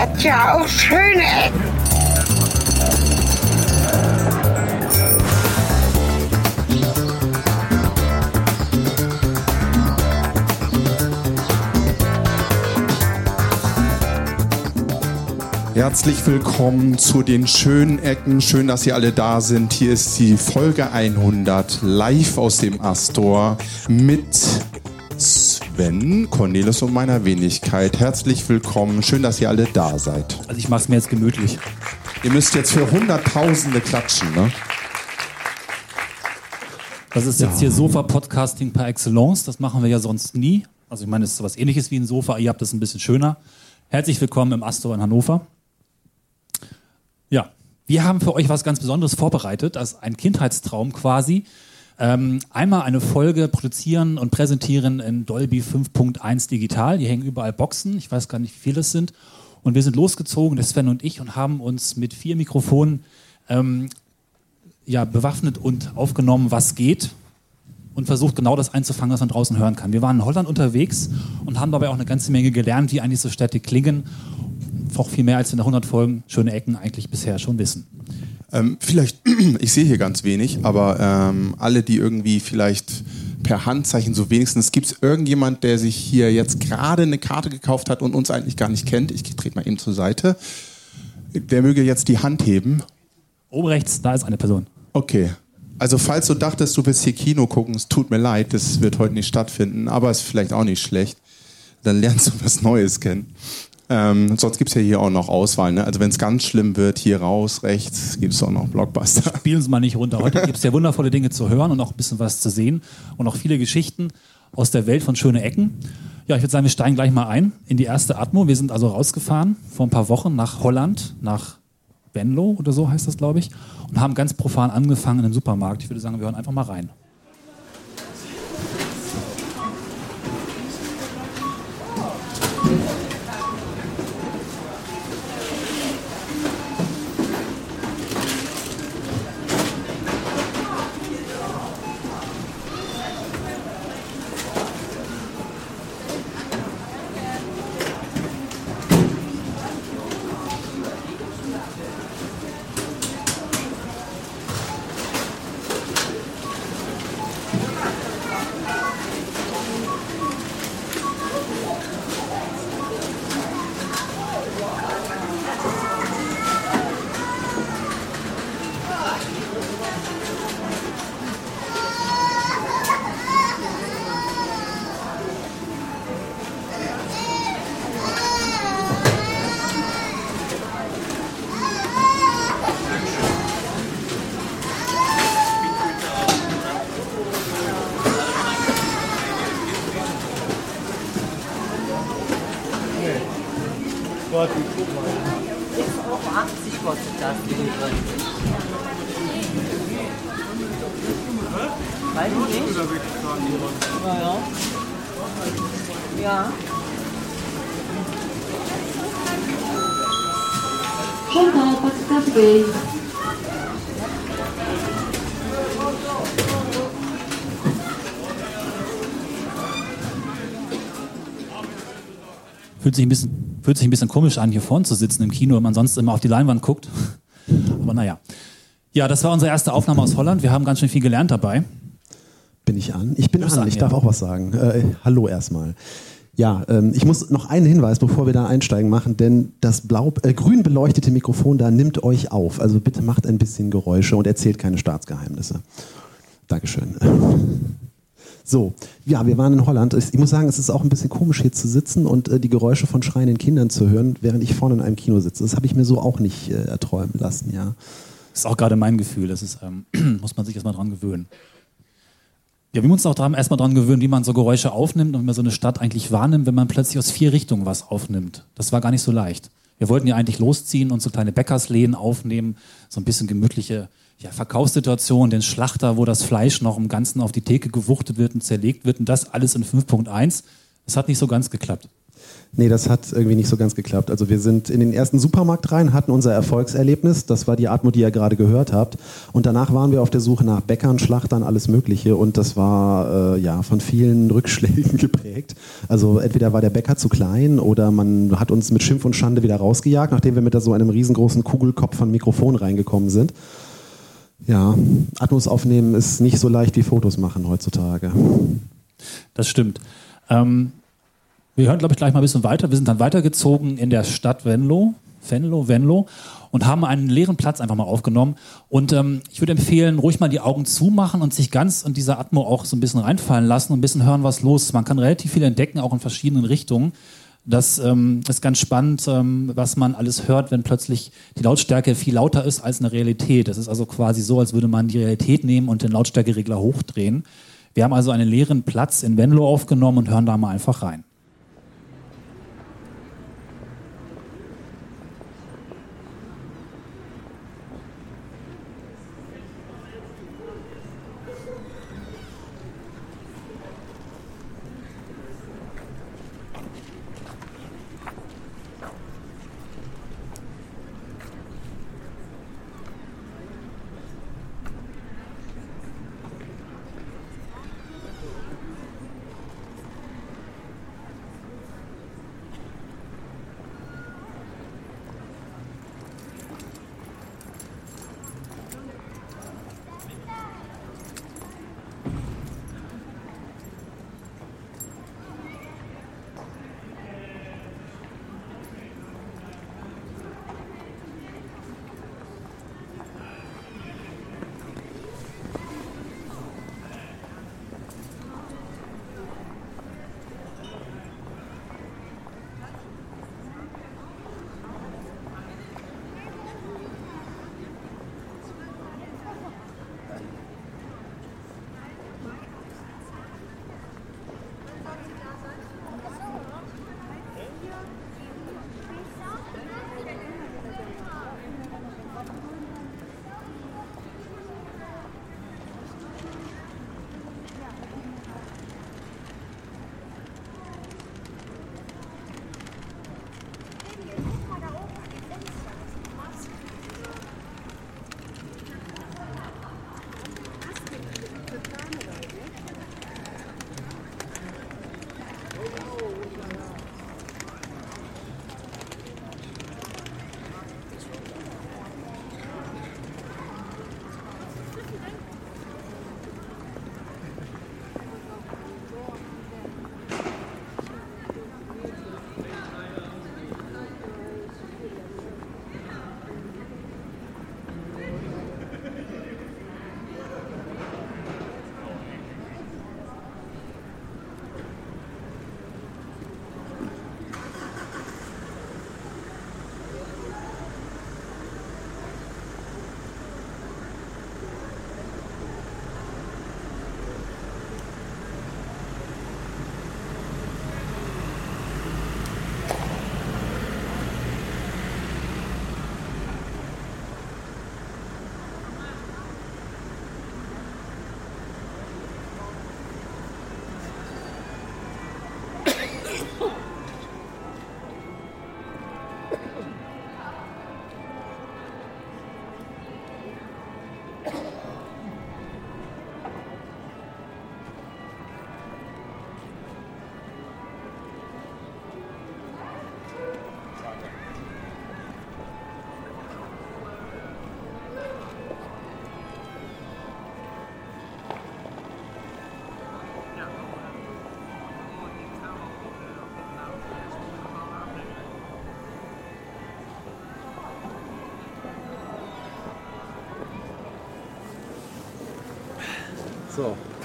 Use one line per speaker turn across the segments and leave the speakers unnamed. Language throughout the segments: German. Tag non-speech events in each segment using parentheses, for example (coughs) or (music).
hat ja auch schöne Ecken.
Herzlich willkommen zu den schönen Ecken. Schön, dass ihr alle da sind. Hier ist die Folge 100 live aus dem Astor mit Sven, Cornelis und meiner Wenigkeit. Herzlich willkommen. Schön, dass ihr alle da seid.
Also ich mache es mir jetzt gemütlich.
Ihr müsst jetzt für Hunderttausende klatschen, ne?
Das ist jetzt hier Sofa-Podcasting par excellence. Das machen wir ja sonst nie. Also ich meine, es ist was ähnliches wie ein Sofa. Ihr habt es ein bisschen schöner. Herzlich willkommen im Astor in Hannover. Ja, wir haben für euch was ganz Besonderes vorbereitet. Das ist ein Kindheitstraum quasi. Ähm, einmal eine Folge produzieren und präsentieren in Dolby 5.1 digital. Hier hängen überall Boxen. Ich weiß gar nicht, wie viele es sind. Und wir sind losgezogen, der Sven und ich, und haben uns mit vier Mikrofonen ähm, ja, bewaffnet und aufgenommen, was geht. Und versucht genau das einzufangen, was man draußen hören kann. Wir waren in Holland unterwegs und haben dabei auch eine ganze Menge gelernt, wie eigentlich so Städte klingen. Auch viel mehr als in der 100 Folgen schöne Ecken eigentlich bisher schon wissen.
Ähm, vielleicht, (clears throat) ich sehe hier ganz wenig, aber ähm, alle, die irgendwie vielleicht per Handzeichen so wenigstens, gibt es irgendjemand, der sich hier jetzt gerade eine Karte gekauft hat und uns eigentlich gar nicht kennt? Ich trete mal eben zur Seite. Der möge jetzt die Hand heben.
Oben rechts, da ist eine Person.
Okay. Also falls du dachtest, du willst hier Kino gucken, es tut mir leid, das wird heute nicht stattfinden, aber ist vielleicht auch nicht schlecht. Dann lernst du was Neues kennen. Ähm, sonst gibt es ja hier auch noch Auswahl. Ne? Also wenn es ganz schlimm wird, hier raus, rechts, gibt es auch noch Blockbuster. (laughs)
Spielen Sie mal nicht runter. Heute gibt es ja wundervolle Dinge zu hören und auch ein bisschen was zu sehen und auch viele Geschichten aus der Welt von schöne Ecken. Ja, ich würde sagen, wir steigen gleich mal ein in die erste Atmo. Wir sind also rausgefahren vor ein paar Wochen nach Holland, nach Venlo oder so heißt das, glaube ich, und haben ganz profan angefangen in einem Supermarkt. Ich würde sagen, wir hören einfach mal rein.
Podstawy.
Fühlt sich, ein bisschen, fühlt sich ein bisschen komisch an, hier vorne zu sitzen im Kino, wenn man sonst immer auf die Leinwand guckt. (laughs) Aber naja. Ja, das war unsere erste Aufnahme aus Holland. Wir haben ganz schön viel gelernt dabei.
Bin ich an? Ich bin an,
an,
ich
ja.
darf auch was sagen. Äh, hallo erstmal. Ja, ähm, ich muss noch einen Hinweis, bevor wir da einsteigen, machen, denn das blau, äh, grün beleuchtete Mikrofon da nimmt euch auf. Also bitte macht ein bisschen Geräusche und erzählt keine Staatsgeheimnisse. Dankeschön. So, ja, wir waren in Holland. Ich muss sagen, es ist auch ein bisschen komisch hier zu sitzen und äh, die Geräusche von schreienden Kindern zu hören, während ich vorne in einem Kino sitze. Das habe ich mir so auch nicht äh, erträumen lassen, ja.
Das ist auch gerade mein Gefühl. Das ist, ähm, (clears throat) muss man sich erstmal dran gewöhnen. Ja, wir müssen uns auch dran, erstmal dran gewöhnen, wie man so Geräusche aufnimmt und wie man so eine Stadt eigentlich wahrnimmt, wenn man plötzlich aus vier Richtungen was aufnimmt. Das war gar nicht so leicht. Wir wollten ja eigentlich losziehen und so kleine Bäckerslehen aufnehmen, so ein bisschen gemütliche ja, Verkaufssituation, den Schlachter, wo das Fleisch noch im Ganzen auf die Theke gewuchtet wird und zerlegt wird und das alles in 5.1. Das hat nicht so ganz geklappt.
Nee, das hat irgendwie nicht so ganz geklappt. Also wir sind in den ersten Supermarkt rein, hatten unser Erfolgserlebnis. Das war die Atmo, die ihr gerade gehört habt. Und danach waren wir auf der Suche nach Bäckern, Schlachtern, alles Mögliche. Und das war äh, ja von vielen (laughs) Rückschlägen geprägt. Also entweder war der Bäcker zu klein oder man hat uns mit Schimpf und Schande wieder rausgejagt, nachdem wir mit so einem riesengroßen Kugelkopf von Mikrofon reingekommen sind. Ja, Atmos aufnehmen ist nicht so leicht wie Fotos machen heutzutage.
Das stimmt. Ähm, wir hören, glaube ich, gleich mal ein bisschen weiter. Wir sind dann weitergezogen in der Stadt Venlo, Venlo, Venlo und haben einen leeren Platz einfach mal aufgenommen. Und ähm, ich würde empfehlen, ruhig mal die Augen zumachen und sich ganz in diese Atmo auch so ein bisschen reinfallen lassen und ein bisschen hören, was los ist. Man kann relativ viel entdecken, auch in verschiedenen Richtungen. Das ähm, ist ganz spannend, ähm, was man alles hört, wenn plötzlich die Lautstärke viel lauter ist als eine Realität. Das ist also quasi so, als würde man die Realität nehmen und den Lautstärkeregler hochdrehen. Wir haben also einen leeren Platz in Venlo aufgenommen und hören da mal einfach rein.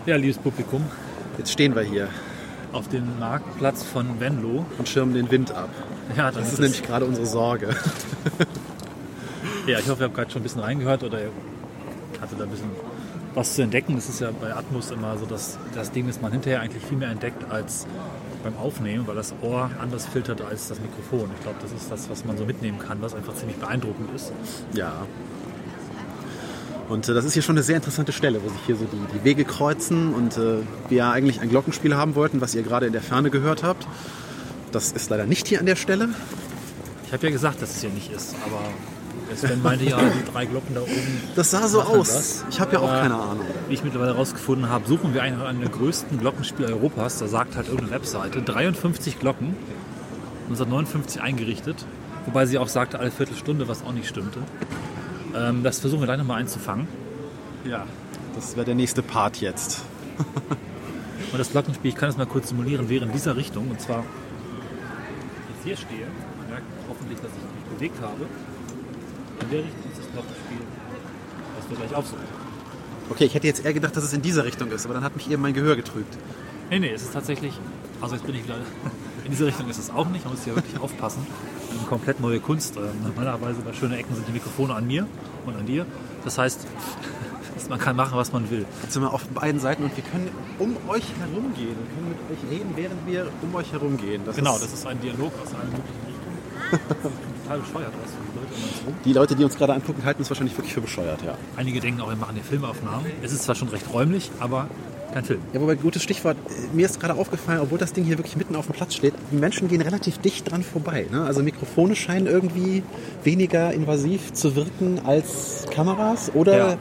Ja, liebes Publikum,
jetzt stehen wir hier
auf dem Marktplatz von Venlo.
und schirmen den Wind ab.
Ja,
Das ist nämlich gerade unsere Sorge. (laughs)
Ja, ich hoffe, ihr habt gerade schon ein bisschen reingehört oder ihr hattet da ein bisschen was zu entdecken. Das ist ja bei Atmos immer so dass das Ding, das man hinterher eigentlich viel mehr entdeckt als beim Aufnehmen, weil das Ohr anders filtert als das Mikrofon. Ich glaube, das ist das, was man so mitnehmen kann, was einfach ziemlich beeindruckend ist.
Ja. Und äh, das ist hier schon eine sehr interessante Stelle, wo sich hier so die, die Wege kreuzen und äh, wir ja eigentlich ein Glockenspiel haben wollten, was ihr gerade in der Ferne gehört habt.
Das ist leider nicht hier an der Stelle.
Ich habe ja gesagt, dass es hier nicht ist, aber Sven meinte ja, die drei Glocken da oben.
Das sah so aus.
das.
Ich habe ja auch
Aber
keine Ahnung.
Wie ich mittlerweile herausgefunden habe, suchen wir einen, einen der größten Glockenspiele Europas. Da sagt halt irgendeine Webseite 53 Glocken, 1959 eingerichtet. Wobei sie auch sagte, alle Viertelstunde, was auch nicht stimmte. Ähm, das versuchen wir gleich nochmal einzufangen.
Ja, das wäre der nächste Part jetzt. (laughs)
Und das Glockenspiel, ich kann es mal kurz simulieren, wäre in dieser Richtung. Und zwar, wenn ich jetzt hier stehe, man merkt hoffentlich, dass ich mich bewegt habe. In der Richtung ist das Glockenspiel, was wir gleich aufsuchen.
Okay, ich hätte jetzt eher gedacht, dass es in dieser Richtung ist, aber dann hat mich eben mein Gehör getrübt.
Nee, nee, es ist tatsächlich, also jetzt bin ich wieder, (laughs) in diese Richtung ist es auch nicht, man muss hier wirklich aufpassen. Eine komplett neue Kunst. Ähm, Normalerweise bei schönen Ecken sind die Mikrofone an mir und an dir. Das heißt, (laughs) man kann machen, was man will.
Jetzt sind wir auf beiden Seiten und wir können um euch herum gehen. Wir können mit euch reden, während wir um euch herum gehen. Das
Genau,
ist,
das ist ein Dialog aus allen möglichen Richtungen. Total bescheuert aus die Leute um uns rum.
Die Leute, die uns gerade angucken, halten uns wahrscheinlich wirklich für bescheuert, ja.
Einige denken auch, wir machen hier Filmaufnahmen. Es ist zwar schon recht räumlich, aber Film.
Ja, wobei, gutes Stichwort. Mir ist gerade aufgefallen, obwohl das Ding hier wirklich mitten auf dem Platz steht, die Menschen gehen relativ dicht dran vorbei. Ne? Also Mikrofone scheinen irgendwie weniger invasiv zu wirken als Kameras. Oder
Ja.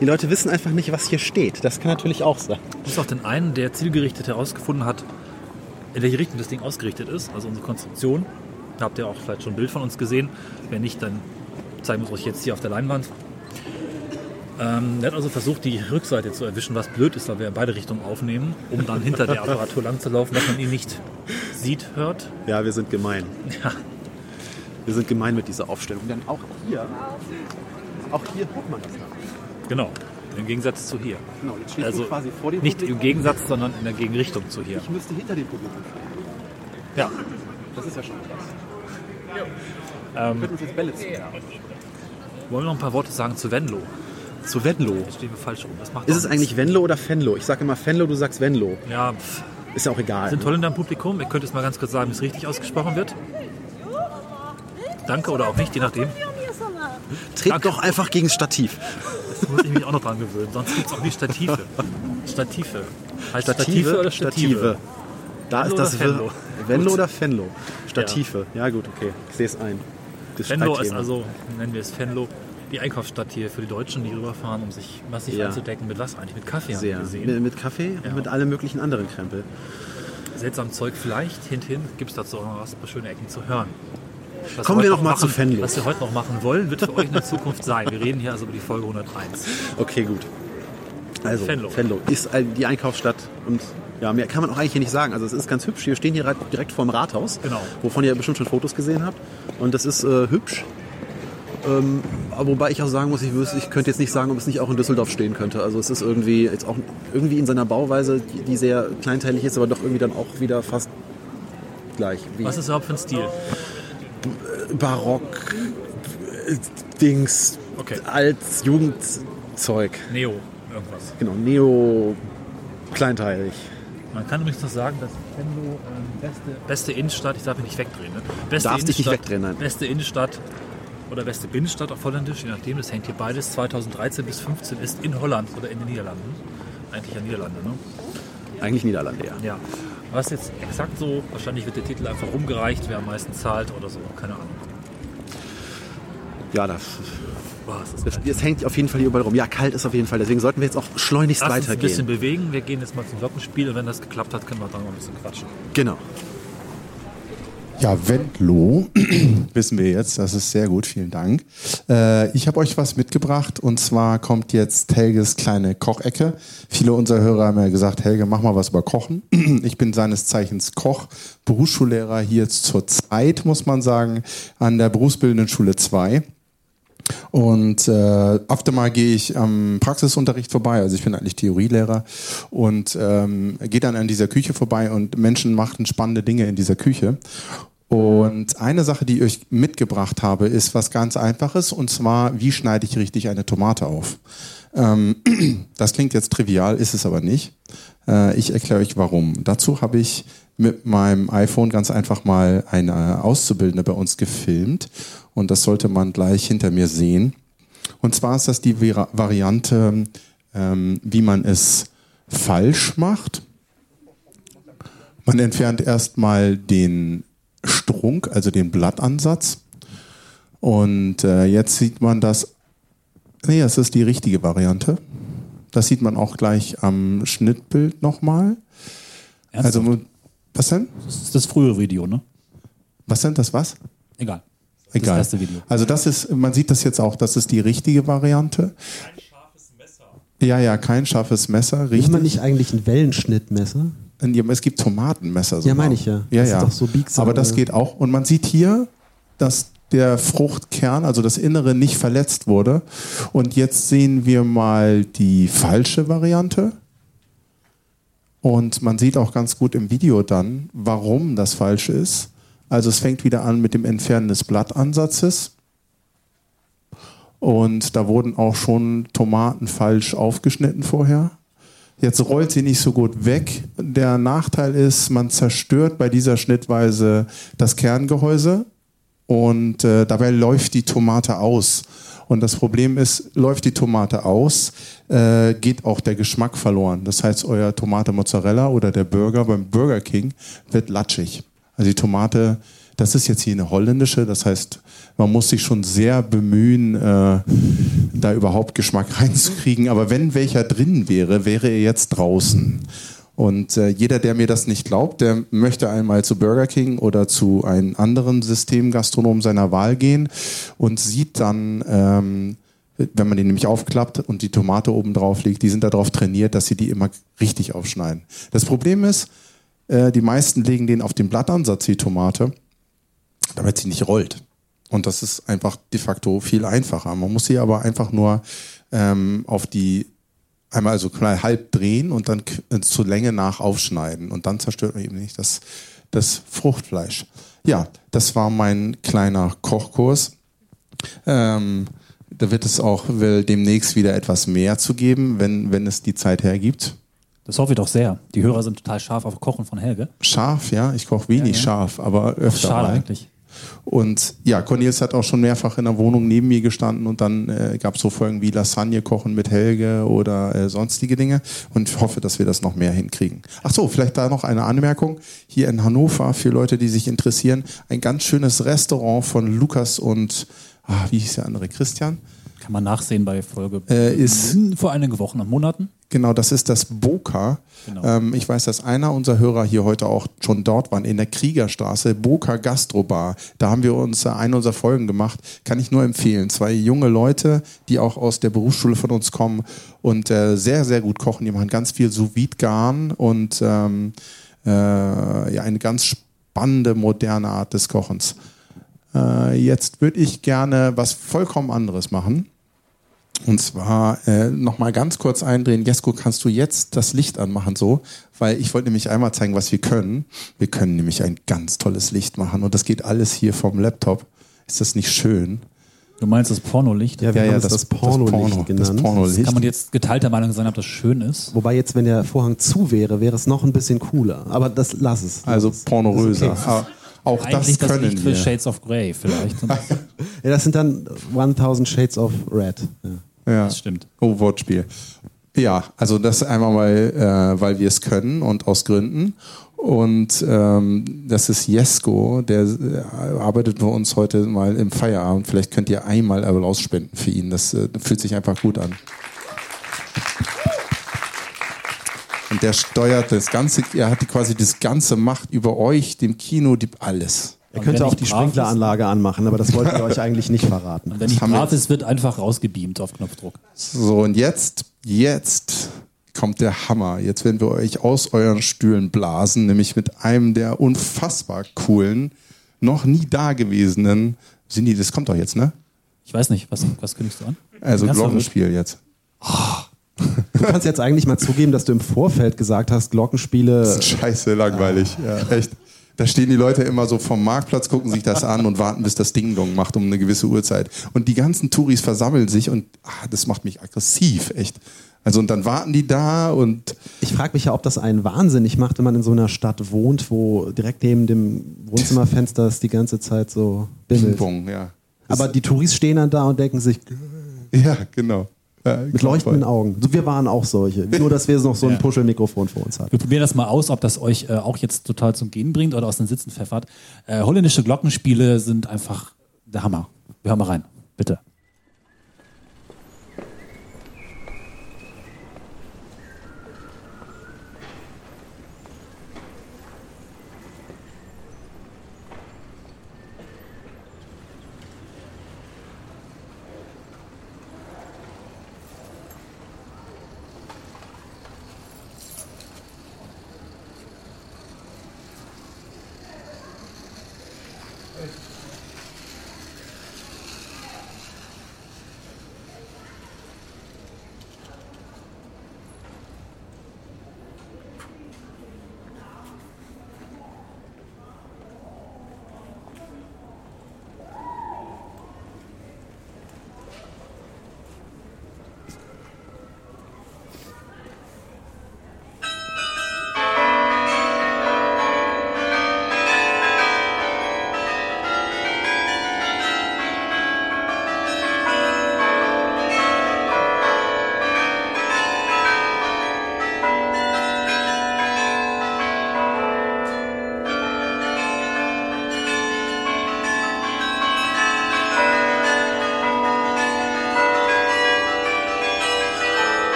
die Leute wissen einfach nicht, was hier steht. Das kann natürlich auch sein.
Bis auf den einen, der zielgerichtet herausgefunden hat, in welche Richtung das Ding ausgerichtet ist, also unsere Konstruktion. Da habt ihr auch vielleicht schon ein Bild von uns gesehen. Wenn nicht, dann zeigen wir es euch jetzt hier auf der Leinwand. Ähm, der hat also versucht, die Rückseite zu erwischen, was blöd ist, weil wir in beide Richtungen aufnehmen, um dann hinter der Apparatur lang zu laufen, dass man ihn nicht sieht, hört.
Ja, wir sind gemein.
Ja,
Wir sind gemein mit dieser Aufstellung. Denn auch hier, auch hier hört man das noch.
genau. Im Gegensatz zu hier.
Genau, jetzt
Also
quasi vor dem
nicht
Publikum.
im Gegensatz, sondern in der Gegenrichtung zu hier.
Ich müsste hinter dem Publikum stehen.
Ja.
Das ist ja schon krass.
Ähm,
Wir könnten uns jetzt Bälle zu.
wollen wir noch ein paar Worte sagen zu Venlo?
Zu Venlo.
Jetzt stehen wir falsch rum. Das macht
Ist es eigentlich Venlo oder Fenlo? Ich sage immer Fenlo, du sagst Venlo.
Ja, pff.
Ist ja auch egal.
sind Holländer im Publikum. Ihr könnt es mal ganz kurz sagen, wie es richtig ausgesprochen wird. Danke oder auch nicht, je nachdem.
Tret
Danke.
doch einfach gegen das Stativ.
Das muss ich mich auch noch dran gewöhnen. Sonst gibt es auch nie Stative. Stative. Heißt Stative, oder Stative?
Da
Venlo
ist das
Venlo?
Venlo oder Fenlo? Stative. Ja. gut, okay. Ich sehe es ein. Das
Venlo ist also, nennen wir es Venlo, die Einkaufsstadt hier für die Deutschen, die rüberfahren, um sich massiv
Ja.
einzudecken. Mit was eigentlich? Mit Kaffee haben
sehr.
wir gesehen.
Mit, mit Kaffee
Ja.
und mit allem möglichen anderen Krempel.
Seltsam Zeug vielleicht. Hinten gibt es dazu auch noch was, ein paar schöne Ecken zu hören. Was
Kommen wir noch mal
machen,
zu Venlo.
Was wir heute noch machen wollen, wird für euch in der Zukunft sein. Wir reden hier also über die Folge 101.
Okay, gut. Also,
Venlo.
Venlo. ist die Einkaufsstadt und ja, mehr kann man auch eigentlich hier nicht sagen. Also es ist ganz hübsch. Wir stehen hier direkt vorm Rathaus,
Genau.
wovon ihr bestimmt schon Fotos gesehen habt. Und das ist äh, hübsch. Ähm, wobei ich auch sagen muss, ich, wüsste- ich könnte jetzt nicht sagen, ob es nicht auch in Düsseldorf stehen könnte. Also es ist irgendwie jetzt auch irgendwie in seiner Bauweise, die, die sehr kleinteilig ist, aber doch irgendwie dann auch wieder fast gleich.
Was ist überhaupt für ein Stil?
Barock, Dings,
Okay.
als Jugendzeug.
Neo, irgendwas.
Genau, Neo, kleinteilig.
Man kann übrigens noch sagen, dass Venlo ähm, beste, beste Innenstadt, ich darf mich nicht wegdrehen, ne? Beste
Darfst dich nicht
Innenstadt-
wegdrehen, nein.
Beste Innenstadt oder beste Binnenstadt auf Holländisch, je nachdem, das hängt hier beides, 2013 bis 15 ist in Holland oder in den Niederlanden. Eigentlich ja Niederlande, ne?
Eigentlich Niederlande, ja.
Ja. Was jetzt exakt so, wahrscheinlich wird der Titel einfach rumgereicht, wer am meisten zahlt oder so, keine Ahnung.
Ja, das,
Boah,
das, das hängt auf jeden Fall hier überall rum. Ja, kalt ist auf jeden Fall. Deswegen sollten wir jetzt auch schleunigst
Lass uns ein bisschen
weitergehen.
bewegen, wir gehen jetzt mal zum Glockenspiel und wenn das geklappt hat, können wir dann noch ein bisschen quatschen.
Genau.
Wendlo, (clears throat) wissen wir jetzt, das ist sehr gut, vielen Dank. Äh, ich habe euch was mitgebracht und zwar kommt jetzt Helges kleine Kochecke. Viele unserer Hörer haben ja gesagt, Helge, mach mal was über Kochen. (clears throat) Ich bin seines Zeichens Koch, Berufsschullehrer hier zur Zeit, muss man sagen, an der Berufsbildenden Schule 2. Und äh, öfter mal gehe ich am Praxisunterricht vorbei, also ich bin eigentlich Theorielehrer und ähm, gehe dann an dieser Küche vorbei und Menschen machten spannende Dinge in dieser Küche. Und eine Sache, die ich euch mitgebracht habe, ist was ganz Einfaches und zwar, wie schneide ich richtig eine Tomate auf? Ähm, (clears throat) das klingt jetzt trivial, ist es aber nicht. Äh, ich erkläre euch warum. Dazu habe ich mit meinem iPhone ganz einfach mal eine Auszubildende bei uns gefilmt und das sollte man gleich hinter mir sehen. Und zwar ist das die Vari- Variante, ähm, wie man es falsch macht. Man entfernt erstmal den Strunk, also den Blattansatz. Und äh, jetzt sieht man das. Nee, das ist die richtige Variante. Das sieht man auch gleich am Schnittbild nochmal.
Ernsthaft?
Also, was denn?
das ist das frühere Video, ne?
Was denn das was?
Egal.
Egal.
erste Video.
Also das ist, man sieht das jetzt auch, das ist die richtige Variante. Kein scharfes Messer. Ja, ja, kein scharfes Messer,
Ist
richtig.
man nicht eigentlich ein Wellenschnittmesser?
Ja, Es gibt Tomatenmesser. sogar.
meine ich ja.
Ja,
Das ist
ja.
doch so biegsam,
Aber das geht auch. Und man sieht hier, dass der Fruchtkern, also das Innere, nicht verletzt wurde. Und jetzt sehen wir mal die falsche Variante. Und man sieht auch ganz gut im Video dann, warum das falsch ist. Also es fängt wieder an mit dem Entfernen des Blattansatzes. Und da wurden auch schon Tomaten falsch aufgeschnitten vorher. Jetzt rollt sie nicht so gut weg. Der Nachteil ist, man zerstört bei dieser Schnittweise das Kerngehäuse und äh, dabei läuft die Tomate aus. Und das Problem ist, läuft die Tomate aus, äh, geht auch der Geschmack verloren. Das heißt, euer Tomate Mozzarella oder der Burger beim Burger King wird latschig. Also die Tomate, das ist jetzt hier eine holländische, das heißt, man muss sich schon sehr bemühen, äh, da überhaupt Geschmack (laughs) reinzukriegen. Aber wenn welcher drin wäre, wäre er jetzt draußen. Und äh, jeder, der mir das nicht glaubt, der möchte einmal zu Burger King oder zu einem anderen Systemgastronom seiner Wahl gehen und sieht dann, ähm, wenn man den nämlich aufklappt und die Tomate oben drauf liegt, die sind darauf trainiert, dass sie die immer richtig aufschneiden. Das Problem ist, äh, die meisten legen den auf den Blattansatz, die Tomate, damit sie nicht rollt. Und das ist einfach de facto viel einfacher. Man muss sie aber einfach nur ähm, auf die einmal also klein halb drehen und dann äh, zur Länge nach aufschneiden. Und dann zerstört man eben nicht das, das Fruchtfleisch. Ja, das war mein kleiner Kochkurs. Ähm, da wird es auch will demnächst wieder etwas mehr zu geben, wenn, wenn es die Zeit hergibt.
Das hoffe ich doch sehr. Die Hörer sind total scharf auf Kochen von Helge.
Scharf, ja, ich koche wenig scharf, aber öfter
Schade
mal.
eigentlich.
Und ja, Cornelius hat auch schon mehrfach in der Wohnung neben mir gestanden und dann äh, gab es so Folgen wie Lasagne kochen mit Helge oder äh, sonstige Dinge und ich hoffe, dass wir das noch mehr hinkriegen. Ach so, vielleicht da noch eine Anmerkung. Hier in Hannover, für Leute, die sich interessieren, ein ganz schönes Restaurant von Lukas und, ah, wie hieß der andere, Christian?
Kann man nachsehen bei Folge
Äh, ist-
vor einigen Wochen und Monaten.
Genau, das ist das Boca.
Genau.
Ähm, ich weiß, dass einer unserer Hörer hier heute auch schon dort waren, in der Kriegerstraße, Boca Gastrobar. Da haben wir uns äh, eine unserer Folgen gemacht. Kann ich nur empfehlen. Zwei junge Leute, die auch aus der Berufsschule von uns kommen und äh, sehr, sehr gut kochen. Die machen ganz viel sous garn und ähm, äh, ja, eine ganz spannende, moderne Art des Kochens. Äh, jetzt würde ich gerne was vollkommen anderes machen. Und zwar äh, nochmal ganz kurz eindrehen. Jesko, kannst du jetzt das Licht anmachen so? Weil ich wollte nämlich einmal zeigen, was wir können. Wir können nämlich ein ganz tolles Licht machen und das geht alles hier vom Laptop. Ist das nicht schön?
Du meinst das Pornolicht?
Ja, wir haben es das, Pornolicht
Porno,
genannt.
Das Pornolicht.
Kann man jetzt geteilter Meinung sein, ob das schön ist?
Wobei jetzt, wenn der Vorhang zu wäre, wäre es noch ein bisschen cooler. Aber das lass es. lass
also pornoröser.
Okay.
Auch
Eigentlich
das
das
können
Licht für
wir.
Shades of Grey vielleicht. (laughs)
Ja, das sind dann 1000 Shades of Red. Ja.
Ja.
Das stimmt.
Oh, Wortspiel. Ja, also das einmal mal, äh, weil wir es können und aus Gründen. Und ähm, das ist Jesko, der äh, arbeitet bei uns heute mal im Feierabend. Vielleicht könnt ihr einmal Applaus spenden für ihn. Das äh, fühlt sich einfach gut an. Und der steuert das ganze, er hat quasi das ganze Macht über euch, dem Kino, die, alles.
Er
Und
könnte
wenn
auch
ich
die
brav ist-
Sprinkleranlage anmachen, aber das wollten wir euch eigentlich nicht verraten.
Wenn nicht
haben wir
brav ist, wird einfach rausgebeamt auf Knopfdruck.
So, und jetzt, jetzt kommt der Hammer. Jetzt werden wir euch aus euren Stühlen blasen, nämlich mit einem der unfassbar coolen, noch nie dagewesenen, Cindy, das kommt doch jetzt, ne?
Ich weiß nicht, was, was kündigst du an?
Also Glockenspiel jetzt.
Du kannst jetzt eigentlich mal zugeben, dass du im Vorfeld gesagt hast, Glockenspiele.
Scheiße langweilig, ja, echt. Da stehen die Leute immer so vom Marktplatz, gucken sich das an und warten, bis das Ding-Dong macht um eine gewisse Uhrzeit. Und die ganzen Touris versammeln sich und ah, das macht mich aggressiv, echt. Also und dann warten die da und
Ich frage mich ja, ob das einen wahnsinnig macht, wenn man in so einer Stadt wohnt, wo direkt neben dem Wohnzimmerfenster es die ganze Zeit so bimmelt.
Ping-Pong, ja.
Aber die Touris stehen dann da und denken sich,
Ja, genau. Mit leuchtenden Augen. So, wir waren auch solche. Nur, dass wir noch so ein
Ja.
Puschelmikrofon vor uns hatten.
Wir probieren das mal aus, ob das euch äh, auch jetzt total zum Gehen bringt oder aus den Sitzen pfeffert. Äh, holländische Glockenspiele sind einfach der Hammer. Wir hören mal rein, bitte.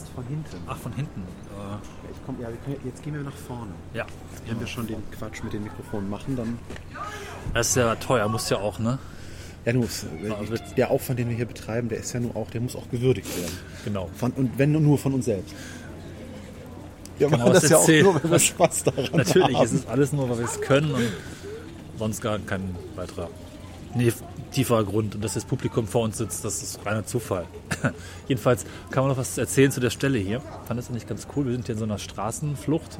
Heißt von hinten.
Ach, von hinten.
Ich komm, ja, wir können, jetzt gehen wir nach vorne.
ja.
Wenn wir schon den Quatsch mit den Mikrofonen machen, dann.
Das ist ja teuer, muss ja auch, ne?
Ja, nur, äh, der Aufwand, den wir hier betreiben, der ist ja nur auch, der muss auch gewürdigt werden.
Genau.
Von, und wenn nur von uns selbst. Wir
man
machen das ja auch nur, wenn wir Spaß daran
Natürlich
haben.
ist es alles nur, weil wir es können und sonst gar kein weiterer nee, tieferer Grund. Und dass das Publikum vor uns sitzt, das ist reiner Zufall. (laughs) Jedenfalls kann man noch was erzählen zu der Stelle hier. Ich fand das eigentlich ganz cool. Wir sind hier in so einer Straßenflucht.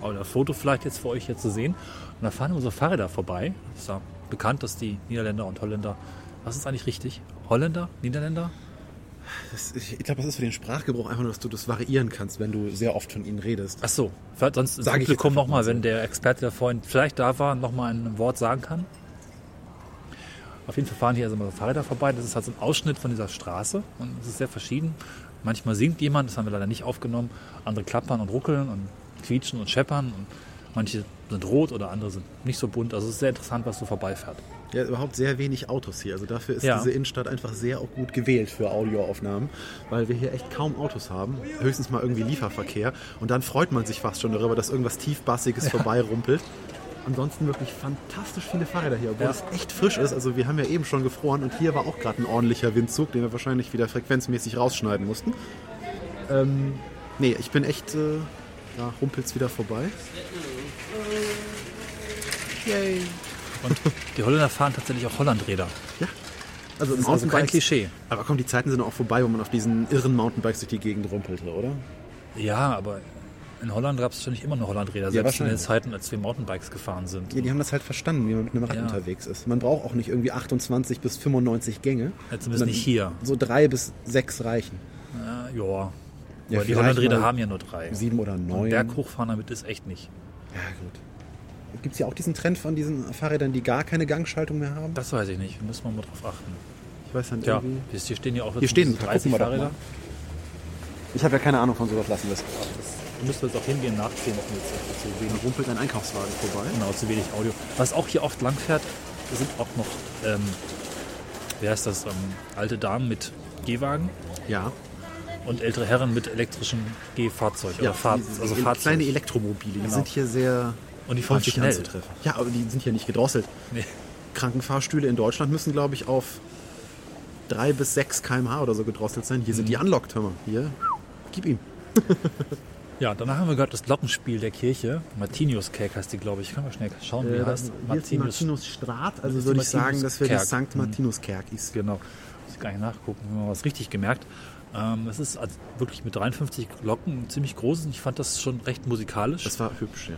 Oder ein Foto vielleicht jetzt für euch hier zu sehen. Und da fahren so Fahrräder vorbei. Ist ja bekannt, dass die Niederländer und Holländer. Was ist eigentlich richtig? Holländer? Niederländer?
Das, ich glaube, das ist für den Sprachgebrauch einfach nur, dass du das variieren kannst, wenn du sehr oft von ihnen redest.
Ach so, vielleicht sonst ins Publikum nochmal, wenn der Experte, der vorhin vielleicht da war, nochmal ein Wort sagen kann. Auf jeden Fall fahren hier also mal Fahrräder vorbei. Das ist halt so ein Ausschnitt von dieser Straße und es ist sehr verschieden. Manchmal singt jemand, das haben wir leider nicht aufgenommen. Andere klappern und ruckeln und quietschen und scheppern. Und manche sind rot oder andere sind nicht so bunt. Also es ist sehr interessant, was so vorbeifährt.
Ja, überhaupt sehr wenig Autos hier. Also dafür ist
Ja.
diese Innenstadt einfach sehr auch gut gewählt für Audioaufnahmen, weil wir hier echt kaum Autos haben. Höchstens mal irgendwie Lieferverkehr. Und dann freut man sich fast schon darüber, dass irgendwas tiefbassiges vorbeirumpelt. Ansonsten wirklich fantastisch viele Fahrräder hier, obwohl
Ja.
es echt frisch ist. Also wir haben ja eben schon gefroren und hier war auch gerade ein ordentlicher Windzug, den wir wahrscheinlich wieder frequenzmäßig rausschneiden mussten. Ähm, nee, ich bin echt, äh, ja, rumpelt's wieder vorbei. Yay.
Und die Holländer fahren tatsächlich auch Hollandräder.
Ja. Also,
Das ist also kein Klischee.
Aber komm, die Zeiten sind auch vorbei, wo man auf diesen irren Mountainbikes durch die Gegend rumpelte, oder?
Ja, aber in Holland gab es wahrscheinlich immer noch Hollandräder,
Ja,
selbst in den. Zeiten, als wir Mountainbikes gefahren sind.
Ja, die haben das halt verstanden, wie man mit einem Rad
Ja.
unterwegs ist. Man braucht auch nicht irgendwie 28 bis 95 Gänge.
Ja, zumindest nicht hier.
So drei bis sechs reichen.
Ja, ja.
Ja,
die Hollandräder haben ja nur drei.
Sieben oder
Und
neun.
Berg hochfahren damit ist echt nicht.
Ja, gut. Gibt es ja auch diesen Trend von diesen Fahrrädern, die gar keine Gangschaltung mehr haben?
Das weiß ich nicht. Da müssen wir mal drauf achten.
Ich weiß nicht
Ja,
irgendwie.
hier stehen ja auch
Hier stehen,
30
gucken wir doch
Fahrräder.
Ich habe ja keine Ahnung von sowas, lassen wir es.
Du müsstest jetzt auch hingehen, nachziehen. Das ist jetzt zu
Da
wenig,
rumpelt ein Einkaufswagen vorbei.
genau, zu wenig Audio. Was auch hier oft langfährt, sind auch noch, ähm, wie heißt das, ähm, alte Damen mit Gehwagen
Ja,
und ältere Herren mit elektrischen Gehfahrzeug
ja
Fahr also Fahrzeug.
kleine Elektromobile, die
Genau.
sind hier sehr
Und die fahren schnell.
anzutreffen. Ja, aber die sind hier nicht gedrosselt.
Nee.
Krankenfahrstühle in Deutschland müssen, glaube ich, auf 3 bis 6 km/h oder so gedrosselt sein. Hier sind
Mhm.
die unlocked, hör mal. Hier, gib ihm. (laughs)
Ja, danach haben wir gehört das Glockenspiel der Kirche. Martinius Kerk heißt die, glaube ich. Können wir schnell schauen, wie die heißt.
Martinus Strat, also
Das ist
würde ich sagen, dass wir
Martinus-Kerk.
St. Martinus Kerk ist.
Genau. Muss ich gar nicht nachgucken, haben wir was richtig gemerkt. Ähm, es ist also wirklich mit 53 Glocken ziemlich groß. und Ich fand das schon recht musikalisch.
Das war hübsch, ja.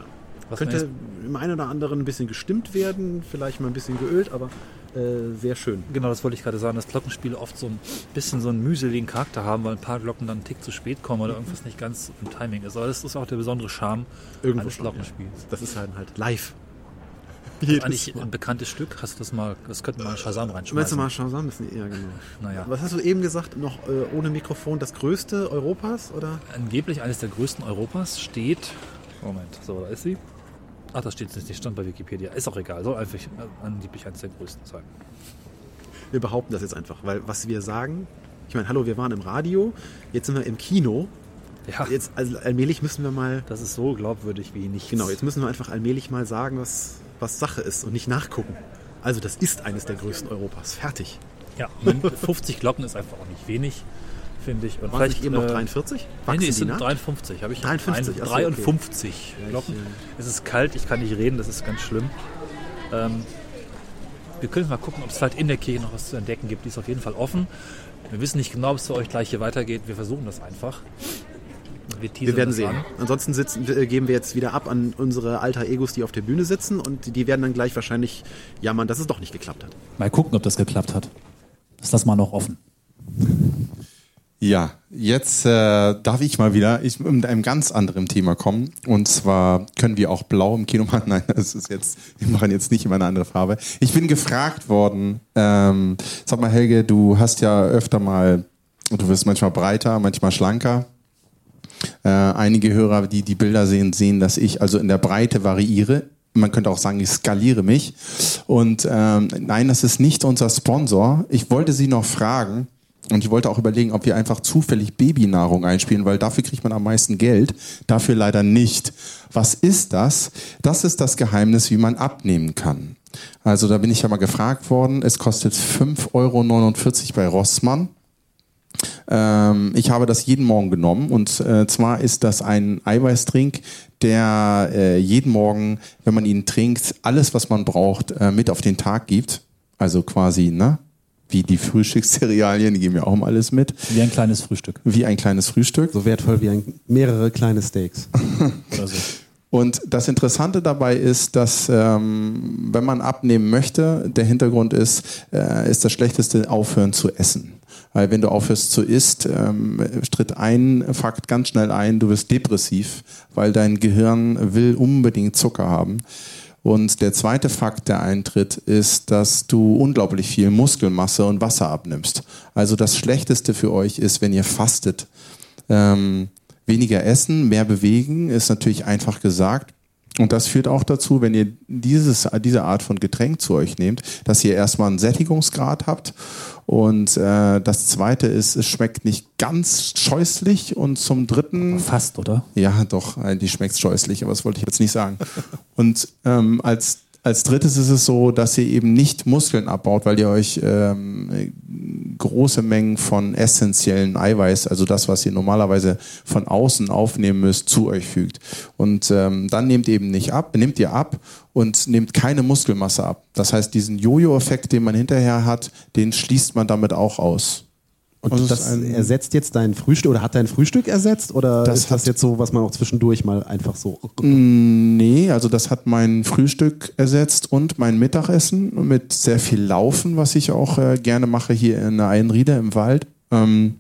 Was man
Könnte im einen oder anderen ein bisschen gestimmt werden, vielleicht mal ein bisschen geölt, aber äh, sehr schön.
Genau, das wollte ich gerade sagen, dass Glockenspiele oft so ein bisschen so einen mühseligen Charakter haben, weil ein paar Glocken dann einen Tick zu spät kommen oder irgendwas nicht ganz im Timing ist. Aber das ist auch der besondere Charme
Irgendwo
eines Glockenspiels.
Das ist halt, halt live. Jedes
ist eigentlich
Mal.
ein bekanntes Stück. Hast du das mal, das könnten wir mal in Shazam reinschmeißen.
Meinst du mal Shazam müssen? Ja, genau.
Naja.
Was hast du eben gesagt? Noch äh, ohne Mikrofon das größte Europas, oder?
Angeblich eines der größten Europas steht. Moment, so, da ist sie. Ach, das steht jetzt nicht, stand bei Wikipedia. Ist auch egal, soll einfach äh, angeblich eines der größten sein.
Wir behaupten das jetzt einfach, weil was wir sagen, ich meine, hallo, wir waren im Radio, jetzt sind wir im Kino.
Ja,
Jetzt, also allmählich müssen wir mal,
das ist so glaubwürdig wie nichts.
genau, jetzt müssen wir einfach allmählich mal sagen, was, was Sache ist und nicht nachgucken. Also das ist eines der größten Europas. Fertig.
Ja, und 50 Glocken ist einfach auch nicht wenig, finde ich. Und
Waren nicht eben noch
äh,
43?
Nee,
Wachsen
nee, es sind
nach?
53. Habe ich
53,
ein-
ach so, okay.
53 Glocken. Es ist kalt, ich kann nicht reden, das ist ganz schlimm. Ähm, wir können mal gucken, ob es vielleicht in der Kirche noch was zu entdecken gibt. Die ist auf jeden Fall offen. Wir wissen nicht genau, ob es für euch gleich hier weitergeht. Wir versuchen das einfach. Wir,
Wir werden
das
sehen.
an.
Ansonsten sitzen, äh, geben wir jetzt wieder ab an unsere alter Egos, die auf der Bühne sitzen und die werden dann gleich wahrscheinlich jammern, dass es doch nicht geklappt hat.
Mal gucken, ob das geklappt hat. Das lassen wir noch offen.
Ja, jetzt äh, darf ich mal wieder ich, mit einem ganz anderen Thema kommen. Und zwar können wir auch blau im Kino machen. (laughs) Nein, das ist jetzt, wir machen jetzt nicht immer eine andere Farbe. Ich bin gefragt worden, ähm, sag mal Helge, du hast ja öfter mal, du wirst manchmal breiter, manchmal schlanker. Äh, einige Hörer, die die Bilder sehen, sehen, dass ich also in der Breite variiere. Man könnte auch sagen, ich skaliere mich. Und ähm, nein, das ist nicht unser Sponsor. Ich wollte Sie noch fragen, und ich wollte auch überlegen, ob wir einfach zufällig Babynahrung einspielen, weil dafür kriegt man am meisten Geld, dafür leider nicht. Was ist das? Das ist das Geheimnis, wie man abnehmen kann. Also da bin ich ja mal gefragt worden. Es kostet 5,49 Euro bei Rossmann. Ähm, ich habe das jeden Morgen genommen und äh, zwar ist das ein Eiweißtrink, der äh, jeden Morgen, wenn man ihn trinkt, alles, was man braucht, äh, mit auf den Tag gibt. Also quasi, ne? Wie die Frühstückscerealien, die geben ja auch um alles mit.
Wie ein kleines Frühstück.
Wie ein kleines Frühstück.
So wertvoll wie ein, mehrere kleine Steaks.
Oder (laughs) so.
Und das Interessante dabei ist, dass ähm, wenn man abnehmen möchte, der Hintergrund ist, äh, ist das Schlechteste aufhören zu essen. Weil wenn du aufhörst zu isst, ähm, tritt ein Fakt ganz schnell ein, du wirst depressiv, weil dein Gehirn will unbedingt Zucker haben. Und der zweite Fakt, der eintritt, ist, dass du unglaublich viel Muskelmasse und Wasser abnimmst. Also das Schlechteste für euch ist, wenn ihr fastet. Ähm, weniger essen, mehr bewegen, ist natürlich einfach gesagt. Und das führt auch dazu, wenn ihr dieses, diese Art von Getränk zu euch nehmt, dass ihr erstmal einen Sättigungsgrad habt. Und äh, das zweite ist, es schmeckt nicht ganz scheußlich. Und zum dritten.
Fast, oder?
Ja, doch, die schmeckt scheußlich, aber das wollte ich jetzt nicht sagen. (laughs) Und ähm, als, als drittes ist es so, dass ihr eben nicht Muskeln abbaut, weil ihr euch ähm, große Mengen von essentiellen Eiweiß, also das, was ihr normalerweise von außen aufnehmen müsst, zu euch fügt. Und ähm, dann nehmt eben nicht ab, nehmt ihr ab und nehmt keine Muskelmasse ab. Das heißt, diesen Jojo-Effekt, den man hinterher hat, den schließt man damit auch aus.
Und
Also
das ersetzt jetzt dein Frühstück oder hat dein Frühstück ersetzt? Oder
Das
ist das jetzt so, was man auch zwischendurch mal einfach so.
Nee, also das hat mein Frühstück ersetzt und mein Mittagessen mit sehr viel Laufen, was ich auch äh, gerne mache hier in der Einriede im Wald. Ähm,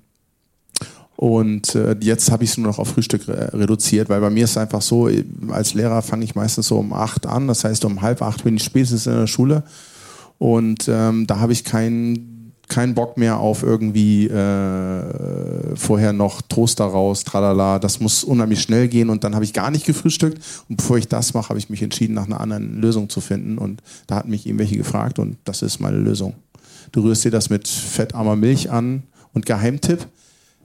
und äh, jetzt habe ich es nur noch auf Frühstück re reduziert, weil bei mir ist es einfach so, äh, als Lehrer fange ich meistens so um acht an, das heißt um halb acht bin ich spätestens in der Schule und ähm, da habe ich kein, keinen Bock mehr auf irgendwie äh, vorher noch Toaster raus, tralala. Das muss unheimlich schnell gehen und dann habe ich gar nicht gefrühstückt. Und bevor ich das mache, habe ich mich entschieden, nach einer anderen Lösung zu finden. Und da hat mich irgendwelche gefragt und das ist meine Lösung. Du rührst dir das mit fettarmer Milch an und Geheimtipp,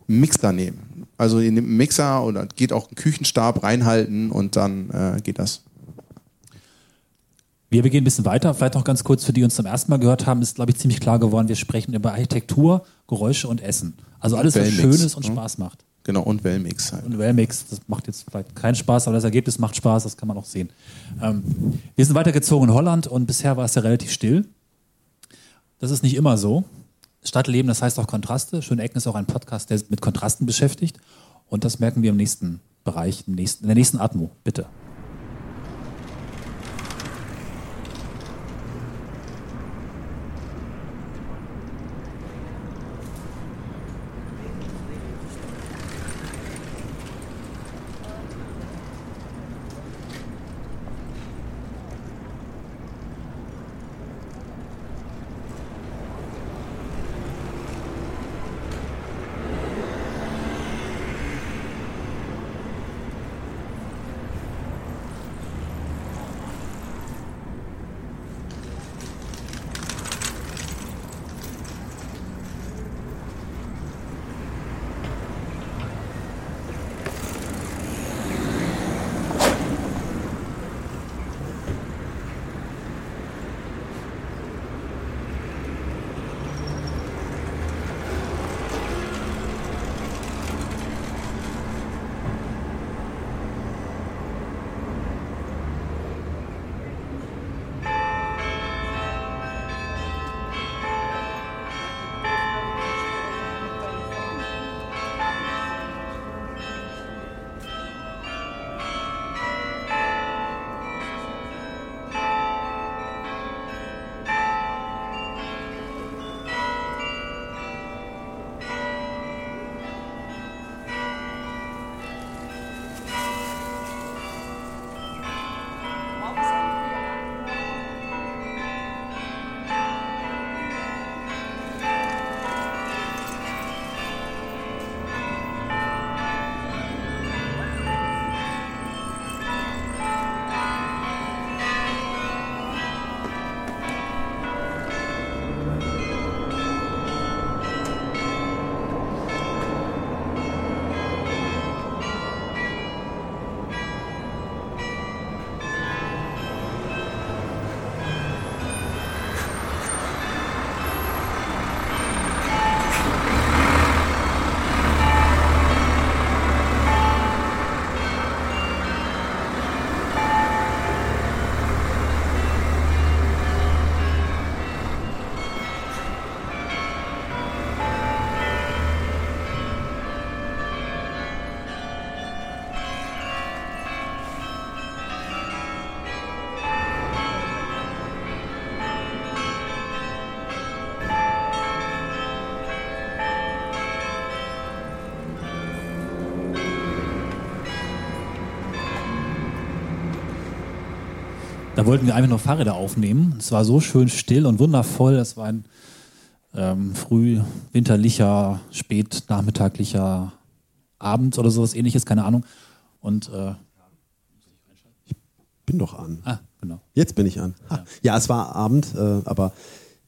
Mixer nehmen. Also ihr nehmt einen Mixer oder geht auch einen Küchenstab reinhalten und dann äh, geht das.
Wir, wir gehen ein bisschen weiter. Vielleicht noch ganz kurz für die, die uns zum ersten Mal gehört haben, ist, glaube ich, ziemlich klar geworden, wir sprechen über Architektur, Geräusche und Essen. Also alles, was
Wellmix,
schön ist und
ne?
Spaß macht.
Genau, und Wellmix halt.
Und Wellmix, das macht jetzt vielleicht keinen Spaß, aber das Ergebnis macht Spaß, das kann man auch sehen. Ähm, wir sind weitergezogen in Holland und bisher war es ja relativ still. Das ist nicht immer so. Stadtleben, das heißt auch Kontraste. Schöne Ecken ist auch ein Podcast, der sich mit Kontrasten beschäftigt. Und das merken wir im nächsten Bereich, im nächsten, in der nächsten Atmo. Bitte. Da wollten wir einfach nur Fahrräder aufnehmen. Es war so schön still und wundervoll. Es war ein ähm, früh winterlicher, spät nachmittaglicher Abend oder sowas ähnliches, keine Ahnung. Und äh,
Bin doch an.
ah, genau.
Jetzt bin ich an. Ha. Ja, es war Abend, äh, aber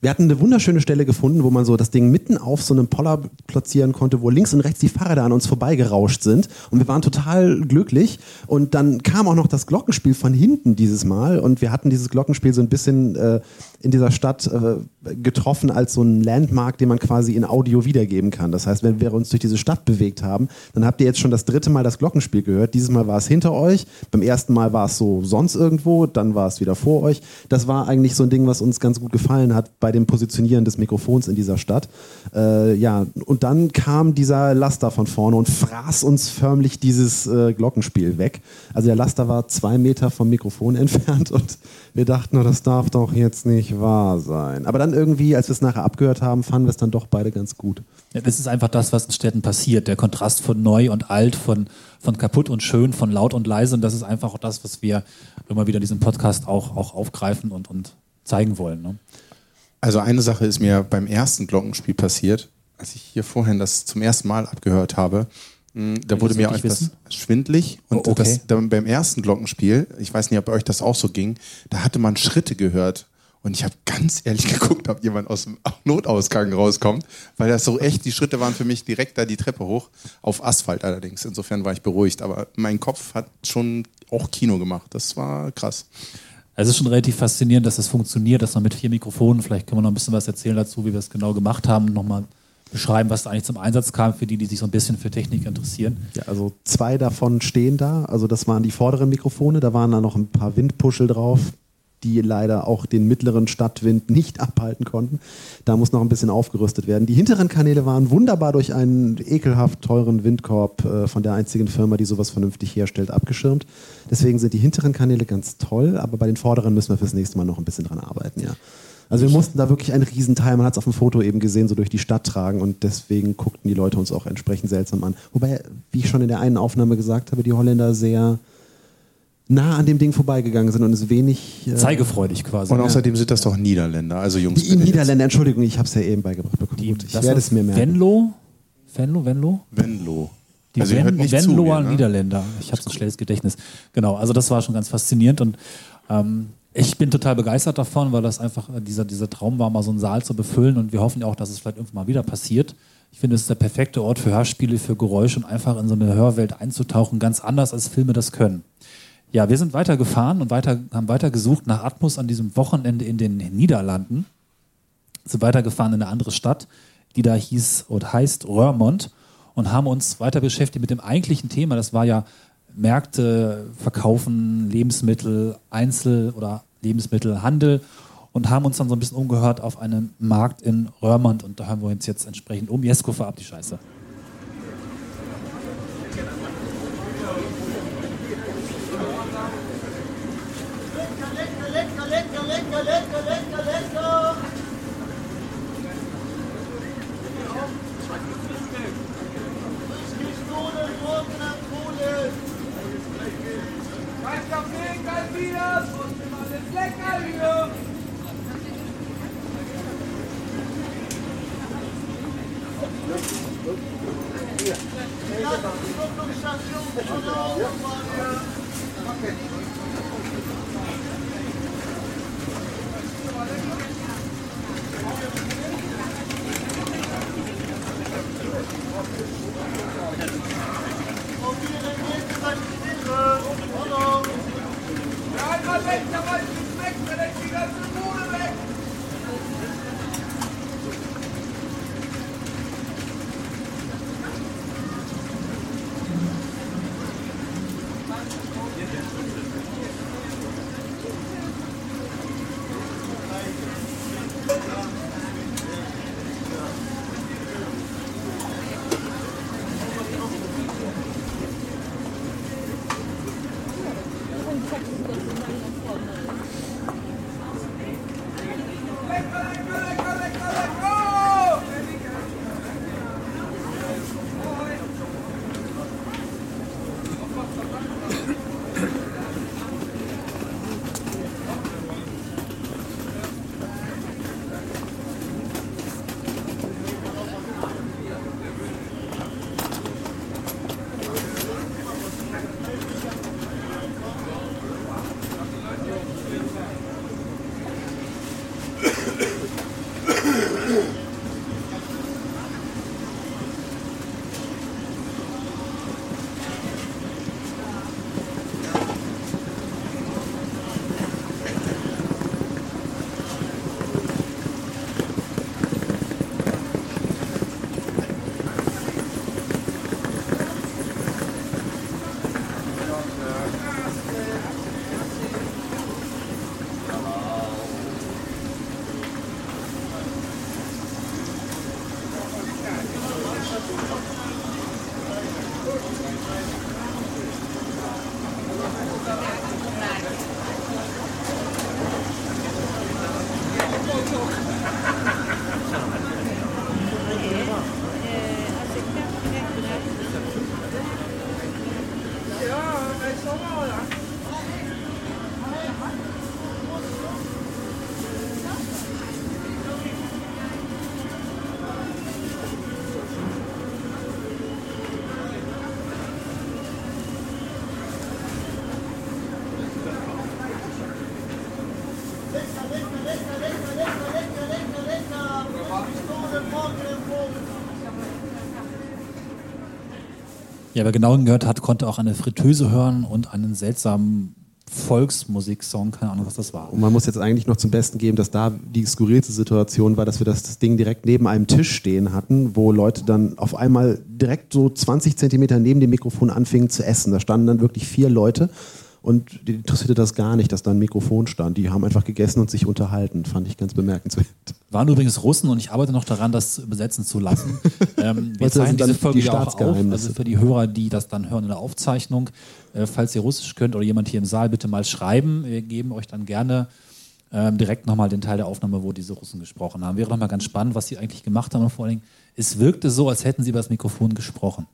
wir hatten eine wunderschöne Stelle gefunden, wo man so das Ding mitten auf so einem Poller platzieren konnte, wo links und rechts die Fahrräder an uns vorbeigerauscht sind. Und wir waren total glücklich. Und dann kam auch noch das Glockenspiel von hinten dieses Mal. Und wir hatten dieses Glockenspiel so ein bisschen äh, in dieser Stadt äh, getroffen als so ein Landmark, den man quasi in Audio wiedergeben kann. Das heißt, wenn wir uns durch diese Stadt bewegt haben, dann habt ihr jetzt schon das dritte Mal das Glockenspiel gehört. Dieses Mal war es hinter euch. Beim ersten Mal war es so sonst irgendwo. Dann war es wieder vor euch. Das war eigentlich so ein Ding, was uns ganz gut gefallen hat bei dem Positionieren des Mikrofons in dieser Stadt. Äh, ja, und dann kam dieser Laster von vorne und fraß uns förmlich dieses äh, Glockenspiel weg. Also der Laster war zwei Meter vom Mikrofon (laughs) entfernt und wir dachten, oh, das darf doch jetzt nicht wahr sein. Aber dann irgendwie, als wir es nachher abgehört haben, fanden wir es dann doch beide ganz gut.
Ja, das ist einfach das, was in Städten passiert. Der Kontrast von neu und alt, von, von kaputt und schön, von laut und leise. Und das ist einfach auch das, was wir immer wieder in diesem Podcast auch, auch aufgreifen und, und zeigen wollen. Ne?
Also eine Sache ist mir beim ersten Glockenspiel passiert, als ich hier vorhin das zum ersten Mal abgehört habe. Mh, Da wurde mir auch etwas
wissen?
schwindlig und
Oh, okay.
das, dann beim ersten Glockenspiel, ich weiß nicht, ob euch das auch so ging, da hatte man Schritte gehört. Und ich habe ganz ehrlich (laughs) geguckt, ob jemand aus dem Notausgang rauskommt, weil das so echt, die Schritte waren für mich direkt da die Treppe hoch, auf Asphalt allerdings. Insofern war ich beruhigt, aber mein Kopf hat schon auch Kino gemacht. Das war krass.
Es ist schon relativ faszinierend, dass das funktioniert, dass man mit vier Mikrofonen, vielleicht können wir noch ein bisschen was erzählen dazu, wie wir es genau gemacht haben, nochmal beschreiben, was da eigentlich zum Einsatz kam, für die, die sich so ein bisschen für Technik interessieren.
Ja, also zwei davon stehen da. Also das waren die vorderen Mikrofone. Da waren da noch ein paar Windpuschel drauf, die leider auch den mittleren Stadtwind nicht (laughs) abhalten konnten. Da muss noch ein bisschen aufgerüstet werden. Die hinteren Kanäle waren wunderbar durch einen ekelhaft teuren Windkorb äh, von der einzigen Firma, die sowas vernünftig herstellt, abgeschirmt. Deswegen sind die hinteren Kanäle ganz toll, aber bei den vorderen müssen wir fürs nächste Mal noch ein bisschen dran arbeiten, ja. Also wir mussten da wirklich einen Riesenteil, man hat es auf dem Foto eben gesehen, so durch die Stadt tragen und deswegen guckten die Leute uns auch entsprechend seltsam an. Wobei, wie ich schon in der einen Aufnahme gesagt habe, die Holländer sehr nah an dem Ding vorbeigegangen sind und es wenig... äh,
Zeigefreudig quasi.
Und außerdem sind das doch Niederländer, also Jungs.
Die. Niederländer, Entschuldigung, ich habe es ja eben beigebracht bekommen.
Die,
Gut, ich
das
werde es mir merken.
Venlo? Venlo, Venlo?
Venlo.
Die
also
Ven
nicht
Venloer
zu, ne?
Niederländer. Ich habe so ein schlechtes Gedächtnis. Genau, also das war schon ganz faszinierend und ähm, ich bin total begeistert davon, weil das einfach äh, dieser, dieser Traum war, mal so einen Saal zu befüllen und wir hoffen ja auch, dass es vielleicht irgendwann mal wieder passiert. Ich finde, es ist der perfekte Ort für Hörspiele, für Geräusche und einfach in so eine Hörwelt einzutauchen, ganz anders als Filme das können. Ja, wir sind weitergefahren und weiter, haben weiter gesucht nach Atmos an diesem Wochenende in den Niederlanden. Sind weitergefahren in eine andere Stadt, die da hieß und heißt Roermond und haben uns weiter beschäftigt mit dem eigentlichen Thema. Das war ja Märkte verkaufen, Lebensmittel, Einzel- oder Lebensmittelhandel und haben uns dann so ein bisschen umgehört auf einen Markt in Roermond und da hören wir uns jetzt entsprechend um. Jesko, ab die Scheiße. Wer genau hingehört hat, konnte auch eine Fritteuse hören und einen seltsamen Volksmusiksong, keine Ahnung, was das war.
Und man muss jetzt eigentlich noch zum Besten geben, dass da die skurrilste Situation war, dass wir das, das Ding direkt neben einem Tisch stehen hatten, wo Leute dann auf einmal direkt so 20 Zentimeter neben dem Mikrofon anfingen zu essen. Da standen dann wirklich vier Leute und die interessierte das gar nicht, dass da ein Mikrofon stand. Die haben einfach gegessen und sich unterhalten. Fand ich ganz bemerkenswert.
Waren übrigens Russen und ich arbeite noch daran, das übersetzen zu lassen. (laughs) Ähm, wir zeichnen diese Folge
die
ja auch auf, also für die Hörer, die das dann hören in der Aufzeichnung. Äh, falls ihr Russisch könnt oder jemand hier im Saal, bitte mal schreiben. Wir geben euch dann gerne ähm, direkt nochmal den Teil der Aufnahme, wo diese Russen gesprochen haben. Wäre nochmal ganz spannend, was sie eigentlich gemacht haben und vor allen Dingen, es wirkte so, als hätten sie über das Mikrofon gesprochen.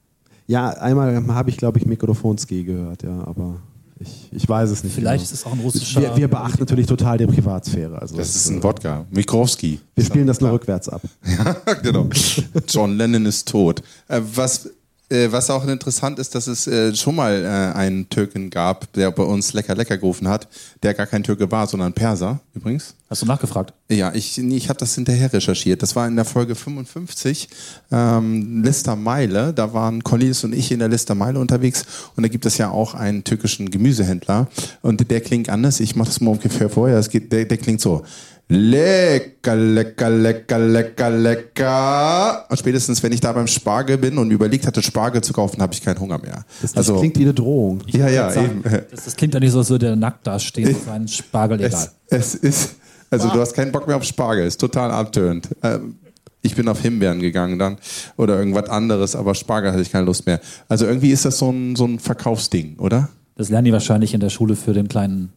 Ja, einmal habe ich, glaube ich, Mikrofonski gehört, ja, aber ich, ich weiß es nicht.
Vielleicht
genau.
ist es auch ein russischer.
wir, wir beachten natürlich total die Privatsphäre. Also
Das ist ein Wodka. Mikrowski.
wir spielen das nur rückwärts ab. (laughs)
Ja, genau. (laughs) John Lennon ist tot. Äh, was, äh, was auch interessant ist, dass es äh, schon mal äh, einen Türken gab, der bei uns lecker lecker gerufen hat, der gar kein Türke war, sondern Perser übrigens.
Hast du nachgefragt?
Ja, ich, ich habe das hinterher recherchiert. Das war in der Folge 55, ähm, Lister Meile. Da waren Cornelis und ich in der Lister Meile unterwegs. Und da gibt es ja auch einen türkischen Gemüsehändler. Und der klingt anders. Ich mache das mal ungefähr vorher. Es geht, der, der klingt so. Lecker, lecker, lecker, lecker, lecker. Und spätestens, wenn ich da beim Spargel bin und überlegt hatte, Spargel zu kaufen, habe ich keinen Hunger mehr.
Das, das klingt wie eine Drohung.
ja, ja,
Sagen,
eben. (laughs)
Das, das klingt ja nicht so, als würde der nackt da stehen und seinen Spargel egal.
Es, es ist, also du hast keinen Bock mehr auf Spargel, ist total abtönt. Ähm, ich bin auf Himbeeren gegangen dann oder irgendwas anderes, aber Spargel hatte ich keine Lust mehr. Also irgendwie ist das so ein, so ein Verkaufsding, oder?
Das lernen die wahrscheinlich in der Schule für den kleinen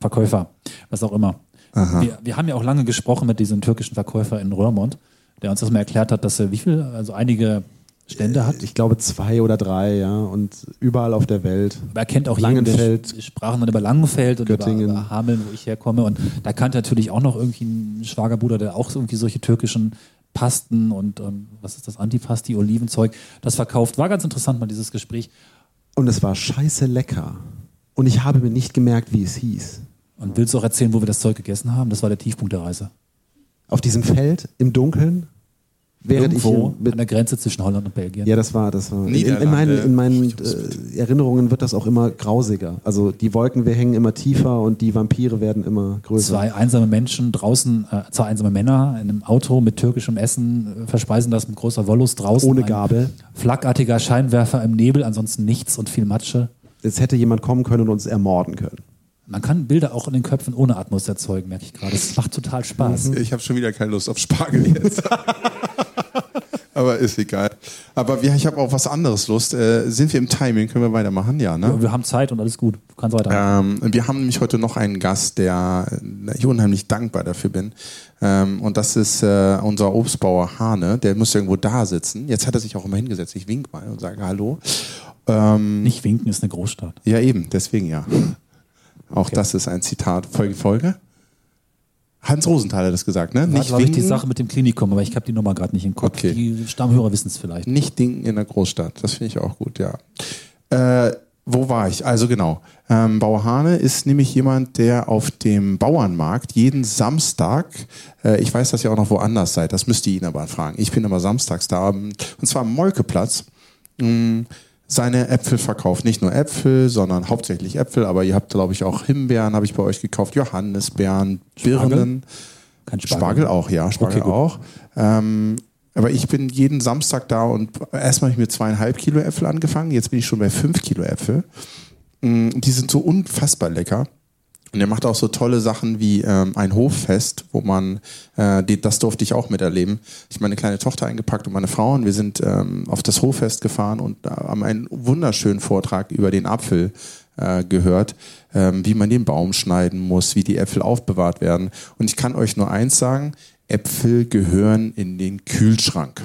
Verkäufer, was auch immer. Wir, wir haben ja auch lange gesprochen mit diesem türkischen Verkäufer in Röhrmond, der uns das mal erklärt hat, dass er wie viel, also einige Stände hat.
Ich glaube zwei oder drei, ja, und überall auf der Welt.
Aber er kennt auch jeden,
Langenfeld.
wir sprachen dann über Langenfeld und
Göttingen.
über Hameln, wo ich herkomme. Und da kannte natürlich auch noch irgendwie ein Schwagerbruder, der auch irgendwie solche türkischen Pasten und ähm, was ist das, Antipasti, Olivenzeug, das verkauft. War ganz interessant mal dieses Gespräch.
Und es war scheiße lecker. Und ich habe mir nicht gemerkt, wie es hieß.
Und willst du auch erzählen, wo wir das Zeug gegessen haben? Das war der Tiefpunkt der Reise.
Auf diesem Feld im Dunkeln, während
Irgendwo
ich mit,
an der Grenze zwischen Holland und Belgien.
ja, das war, das war. In, in meinen, in meinen äh, Erinnerungen wird das auch immer grausiger. Also die Wolken wir hängen immer tiefer und die Vampire werden immer größer.
Zwei einsame Menschen draußen, äh, zwei einsame Männer in einem Auto mit türkischem Essen, äh, verspeisen das mit großer Wollust draußen.
Ohne Gabel.
Flackartiger Scheinwerfer im Nebel, ansonsten nichts und viel Matsche.
Jetzt hätte jemand kommen können und uns ermorden können.
Man kann Bilder auch in den Köpfen ohne Atmos erzeugen, merke ich gerade. Das macht total Spaß.
Ich habe schon wieder keine Lust auf Spargel jetzt. (laughs) Aber ist egal. Aber wir, ich habe auch was anderes Lust. Äh, sind wir im Timing? Können wir weitermachen? Ja, ne?
Wir haben Zeit und alles gut. Du kannst weiter.
Ähm, wir haben nämlich heute noch einen Gast, der äh, ich unheimlich dankbar dafür bin. Ähm, und das ist äh, unser Obstbauer Hane. Der muss irgendwo da sitzen. Jetzt hat er sich auch immer hingesetzt. Ich wink mal und sage Hallo. Ähm,
Nicht winken ist eine Großstadt.
ja, eben, deswegen ja. Auch das ist ein Zitat. Folge, Folge. Hans Rosenthal hat das gesagt, ne?
War,
Nicht
glaube ich, die
winken,
Sache mit dem Klinikum, aber ich habe die Nummer gerade nicht im Kopf.
Okay.
Die Stammhörer wissen es vielleicht.
nicht dinken in der Großstadt. Das finde ich auch gut, ja. Äh, wo war ich? Also genau. Ähm, Bauer Hane ist nämlich jemand, der auf dem Bauernmarkt jeden Samstag, äh, ich weiß, dass ihr auch noch woanders seid, das müsst ihr ihn aber fragen. Ich bin aber samstags da, ähm, und zwar am Molkeplatz. mh, seine Äpfel verkauft. Nicht nur Äpfel, sondern hauptsächlich Äpfel, aber ihr habt, glaube ich, auch Himbeeren, habe ich bei euch gekauft, Johannisbeeren, Birnen.
Kein
Spargel auch, ja, Spargel
Okay,
auch. Ähm, aber ich bin jeden Samstag da und erstmal habe ich mit zweieinhalb Kilo Äpfel angefangen, jetzt bin ich schon bei fünf Kilo Äpfel. Mm, Die sind so unfassbar lecker. Und er macht auch so tolle Sachen wie ähm, ein Hoffest, wo man, äh, die, das durfte ich auch miterleben. Ich meine kleine Tochter eingepackt und meine Frau und wir sind ähm, auf das Hoffest gefahren und haben einen wunderschönen Vortrag über den Apfel äh, gehört, ähm, wie man den Baum schneiden muss, wie die Äpfel aufbewahrt werden. Und ich kann euch nur eins sagen, Äpfel gehören in den Kühlschrank.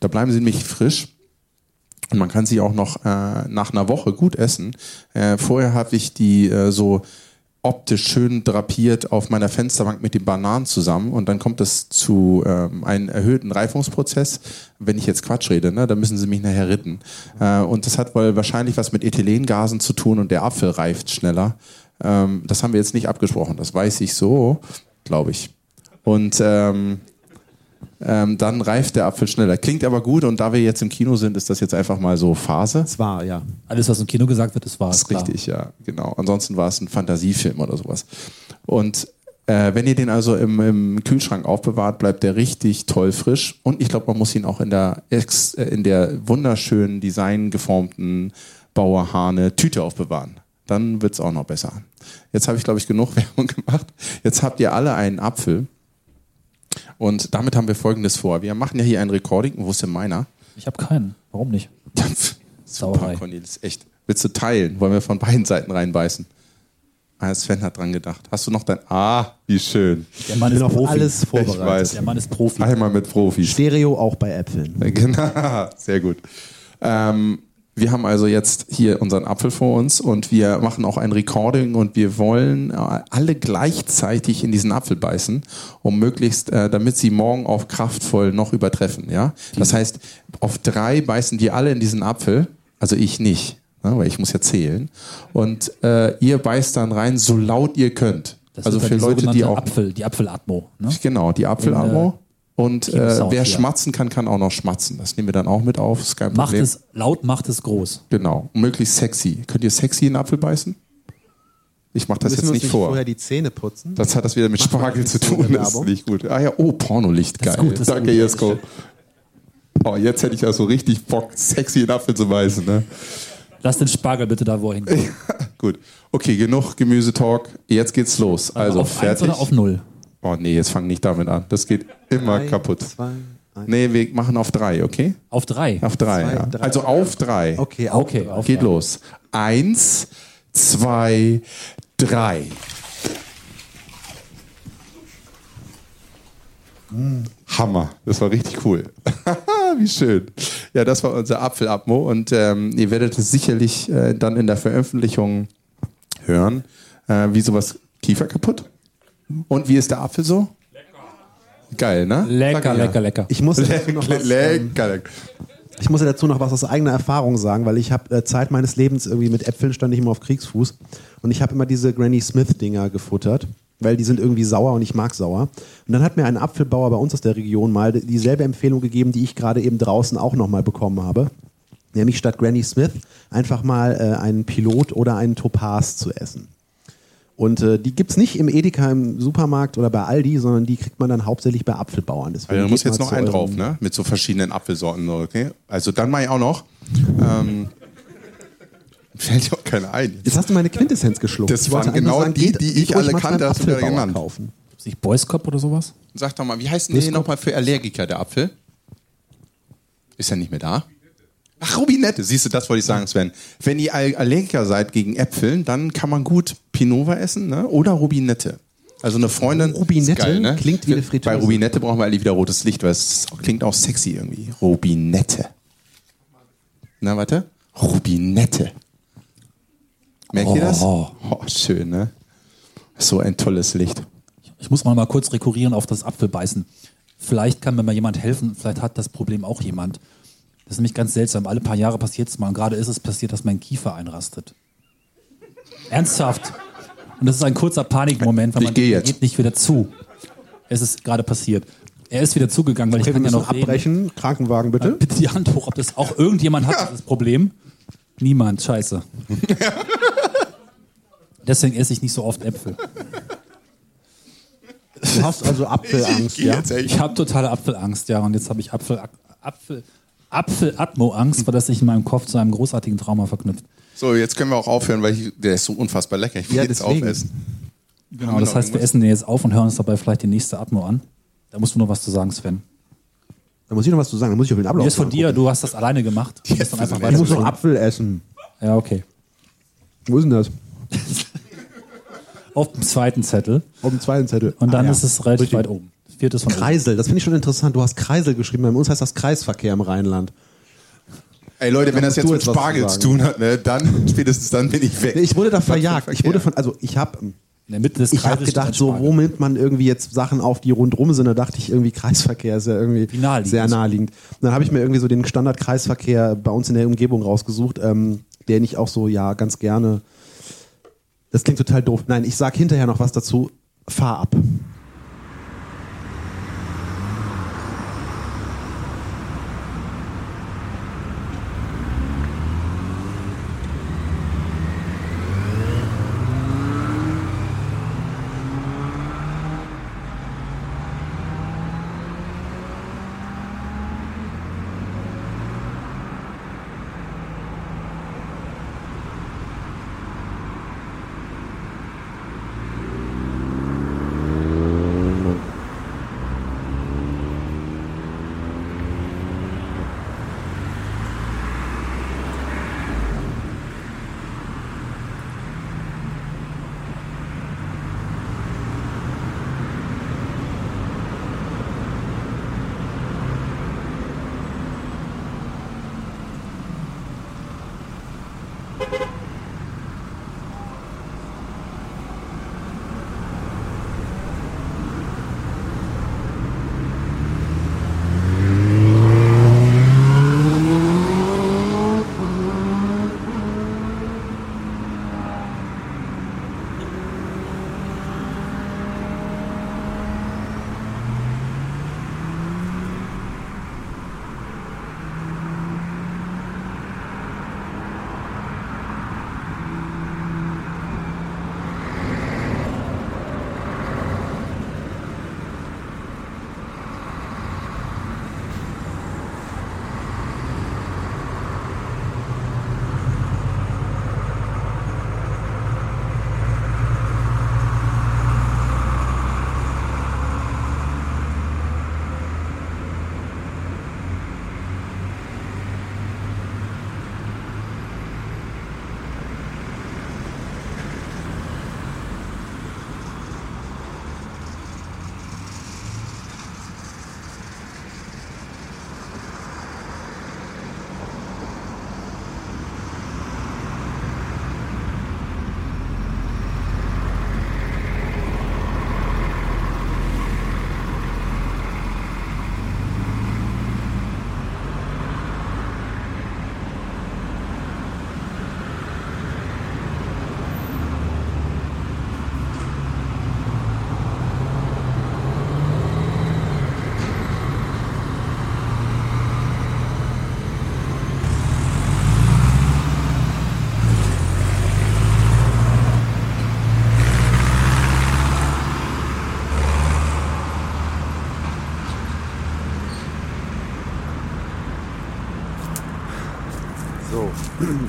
Da bleiben sie nämlich frisch. Und man kann sie auch noch äh, nach einer Woche gut essen. Äh, vorher habe ich die äh, so optisch schön drapiert auf meiner Fensterbank mit den Bananen zusammen und dann kommt es zu ähm, einem erhöhten Reifungsprozess. Wenn ich jetzt Quatsch rede, ne, dann müssen sie mich nachher ritten. Äh, und das hat wohl wahrscheinlich was mit Ethylengasen zu tun und der Apfel reift schneller. Ähm, das haben wir jetzt nicht abgesprochen. Das weiß ich so, glaube ich. Und ähm, ähm, dann reift der Apfel schneller. Klingt aber gut und da wir jetzt im Kino sind, ist das jetzt einfach mal so Phase.
Es war, ja.
Alles, was im Kino gesagt wird, das war
Das ist
klar.
richtig, ja, genau. Ansonsten war es ein Fantasiefilm oder sowas. Und äh, wenn ihr den also im, im Kühlschrank aufbewahrt, bleibt der richtig toll frisch. Und ich glaube, man muss ihn auch in der, ex, äh, in der wunderschönen, designgeformten Bauerhahne Tüte aufbewahren. Dann wird es auch noch besser. Jetzt habe ich, glaube ich, genug (laughs) Werbung gemacht. Jetzt habt ihr alle einen Apfel. Und damit haben wir Folgendes vor. Wir machen ja hier ein Recording. Wo ist denn meiner?
Ich habe keinen. Warum nicht? (laughs)
Super. Cornelis, echt. Willst du teilen? Wollen wir von beiden Seiten reinbeißen? Ah, Sven hat dran gedacht. Hast du noch dein... Ah, wie schön.
Der Mann
Ich
ist Profi.
alles
Ich
vorbereitet.
weiß.
Der Mann ist Profi.
Einmal mit Profis.
Stereo auch bei Äpfeln. (laughs)
Genau, sehr gut. Ähm, wir haben also jetzt hier unseren Apfel vor uns und wir machen auch ein Recording und wir wollen äh, alle gleichzeitig in diesen Apfel beißen, um möglichst, äh, damit sie morgen auf kraftvoll noch übertreffen. Ja, das heißt, auf drei beißen die alle in diesen Apfel, also ich nicht, ne, weil ich muss ja zählen. Und äh, ihr beißt dann rein, so laut ihr könnt.
Das
also
ist
für Leute, die auch
Apfel, die Apfelatmo. Ne?
Genau, die Apfelatmo. Und äh, wer
hier.
schmatzen kann, kann auch noch schmatzen. Das nehmen wir dann auch mit auf. Ist kein
Macht
Problem.
es laut, macht es groß.
Genau. Und möglichst sexy. Könnt ihr sexy in den Apfel beißen? Ich mache das
Müssen
jetzt nicht
nicht
vor.
vorher die Zähne putzen?
Das hat das wieder mit
wir
Spargel zu tun. Das ist nicht gut. Ah ja, oh, Pornolicht. Geil.
gut,
Danke. Jesko. Oh, jetzt hätte ich also richtig Bock, sexy in den Apfel zu beißen. Ne?
Lass den Spargel bitte da, wo er hinkommt. (laughs)
Gut. Okay, genug Gemüsetalk. Jetzt geht's los. Also,
auf
fertig.
eins oder auf null?
Oh nee, jetzt fang nicht damit an. Das geht immer
Drei,
kaputt.
Zwei, eins.
Nee, wir machen auf drei, okay?
Auf drei.
Auf drei,
Zwei,
ja.
drei.
Also auf drei.
Okay, auch
Okay, auf
Geht
drei.
los. Eins, zwei, drei. Hammer. Das war richtig cool. (laughs) Wie schön. Ja, das war unser Apfelabmo und ähm, ihr werdet es sicherlich äh, dann in der Veröffentlichung hören. Äh, wie sowas Kiefer kaputt? Und wie ist der Apfel so? Geil, ne?
Lecker,
ja.
lecker, lecker.
Ich muss, dazu noch
Lecker,
was, ähm,
lecker, lecker.
ich muss ja dazu noch was aus eigener Erfahrung sagen, weil ich habe äh, Zeit meines Lebens irgendwie mit Äpfeln stand ich immer auf Kriegsfuß und ich habe immer diese Granny Smith Dinger gefuttert, weil die sind irgendwie sauer und ich mag sauer. Und dann hat mir ein Apfelbauer bei uns aus der Region mal dieselbe Empfehlung gegeben, die ich gerade eben draußen auch nochmal bekommen habe. Nämlich statt Granny Smith einfach mal äh, einen Pilot oder einen Topaz zu essen. Und äh, die gibt's nicht im Edeka im Supermarkt oder bei Aldi, sondern die kriegt man dann hauptsächlich bei Apfelbauern. Deswegen
Also, da muss jetzt noch einen drauf, ne? Mit so verschiedenen Apfelsorten, okay? Also dann mache ich auch noch. Ähm, (laughs) fällt dir auch keiner ein.
Jetzt hast du meine Quintessenz geschluckt.
Das waren genau
sagen,
die, die
geht
ich alle kannte, hast du wieder genannt.
Kaufen.
Ist nicht Boys Cup oder sowas?
Sag doch mal, wie heißt denn der nochmal für Allergiker, der Apfel? Ist er nicht mehr da? Ach, Rubinette. Siehst du, das wollte ich sagen, Sven. Wenn ihr All- Allergiker seid gegen Äpfeln, dann kann man gut Pinova essen ne? oder Rubinette. Also eine Freundin.
Rubinette
ist ne?
klingt wie eine Fritteuse.
Bei Rubinette brauchen wir alle wieder rotes Licht, weil es klingt auch sexy irgendwie. Rubinette. Na, warte. Rubinette. Merkt ihr das?
Oh.
Oh, schön, ne? So ein tolles Licht.
Ich muss mal, mal kurz rekurrieren auf das Apfelbeißen. Vielleicht kann mir mal jemand helfen, vielleicht hat das Problem auch jemand. Das ist nämlich ganz seltsam. Alle paar Jahre passiert es mal. Und gerade ist es passiert, dass mein Kiefer einrastet. Ernsthaft. Und das ist ein kurzer Panikmoment, weil
Ich
man
jetzt.
geht nicht wieder zu. Es ist gerade passiert. Er ist wieder zugegangen, weil
Okay,
ich
wir
kann ja noch reden.
abbrechen. Krankenwagen bitte.
Bitte die Hand hoch, ob das auch irgendjemand hat, dieses Problem. Niemand, scheiße. Deswegen esse ich nicht so oft Äpfel.
Du hast also Apfelangst, ja?
Ich habe totale Apfelangst, ja. Und jetzt habe ich Apfel, Apfel, Apfel-Atmo-Angst, weil das sich in meinem Kopf zu einem großartigen Trauma verknüpft.
So, jetzt können wir auch aufhören, weil ich, der ist so unfassbar lecker. Ich will
Ja,
jetzt
deswegen.
aufessen.
Genau,
wir
das heißt, wir essen den jetzt auf und hören uns dabei vielleicht die nächste Atmo an. Da musst du noch was zu sagen, Sven.
Da muss ich noch was zu sagen. Da muss ich auf den Ablauf
Mir ist von dir, du hast das alleine gemacht. Du musst dann einfach
Ich muss noch Apfel essen.
Ja, okay.
Wo ist denn das? (laughs)
Auf dem zweiten Zettel.
Auf dem zweiten Zettel.
Und dann
Ah, ja.
ist es relativ
Richtig.
weit oben. Viertes von oben.
Kreisel, das finde ich schon interessant. Du hast Kreisel geschrieben. Bei uns heißt das Kreisverkehr im Rheinland.
Ey Leute, wenn
Da
das jetzt mit Spargel
zu
tun hat, ne, dann, spätestens dann bin ich weg.
Nee, Ich wurde da verjagt. Ich wurde von, also ich habe
In der Mitte des
ich hab
Kreises steht
gedacht, so,
Spargel.
wo nimmt man irgendwie jetzt Sachen auf, die rundrum sind? Da dachte ich irgendwie, Kreisverkehr ist ja irgendwie
Wie naheliegend.
sehr naheliegend. Und dann habe ich mir irgendwie so den Standard-Kreisverkehr bei uns in der Umgebung rausgesucht, ähm, den ich auch so, ja, ganz gerne. Das klingt total doof. Nein, ich sag hinterher noch was dazu. Fahr ab.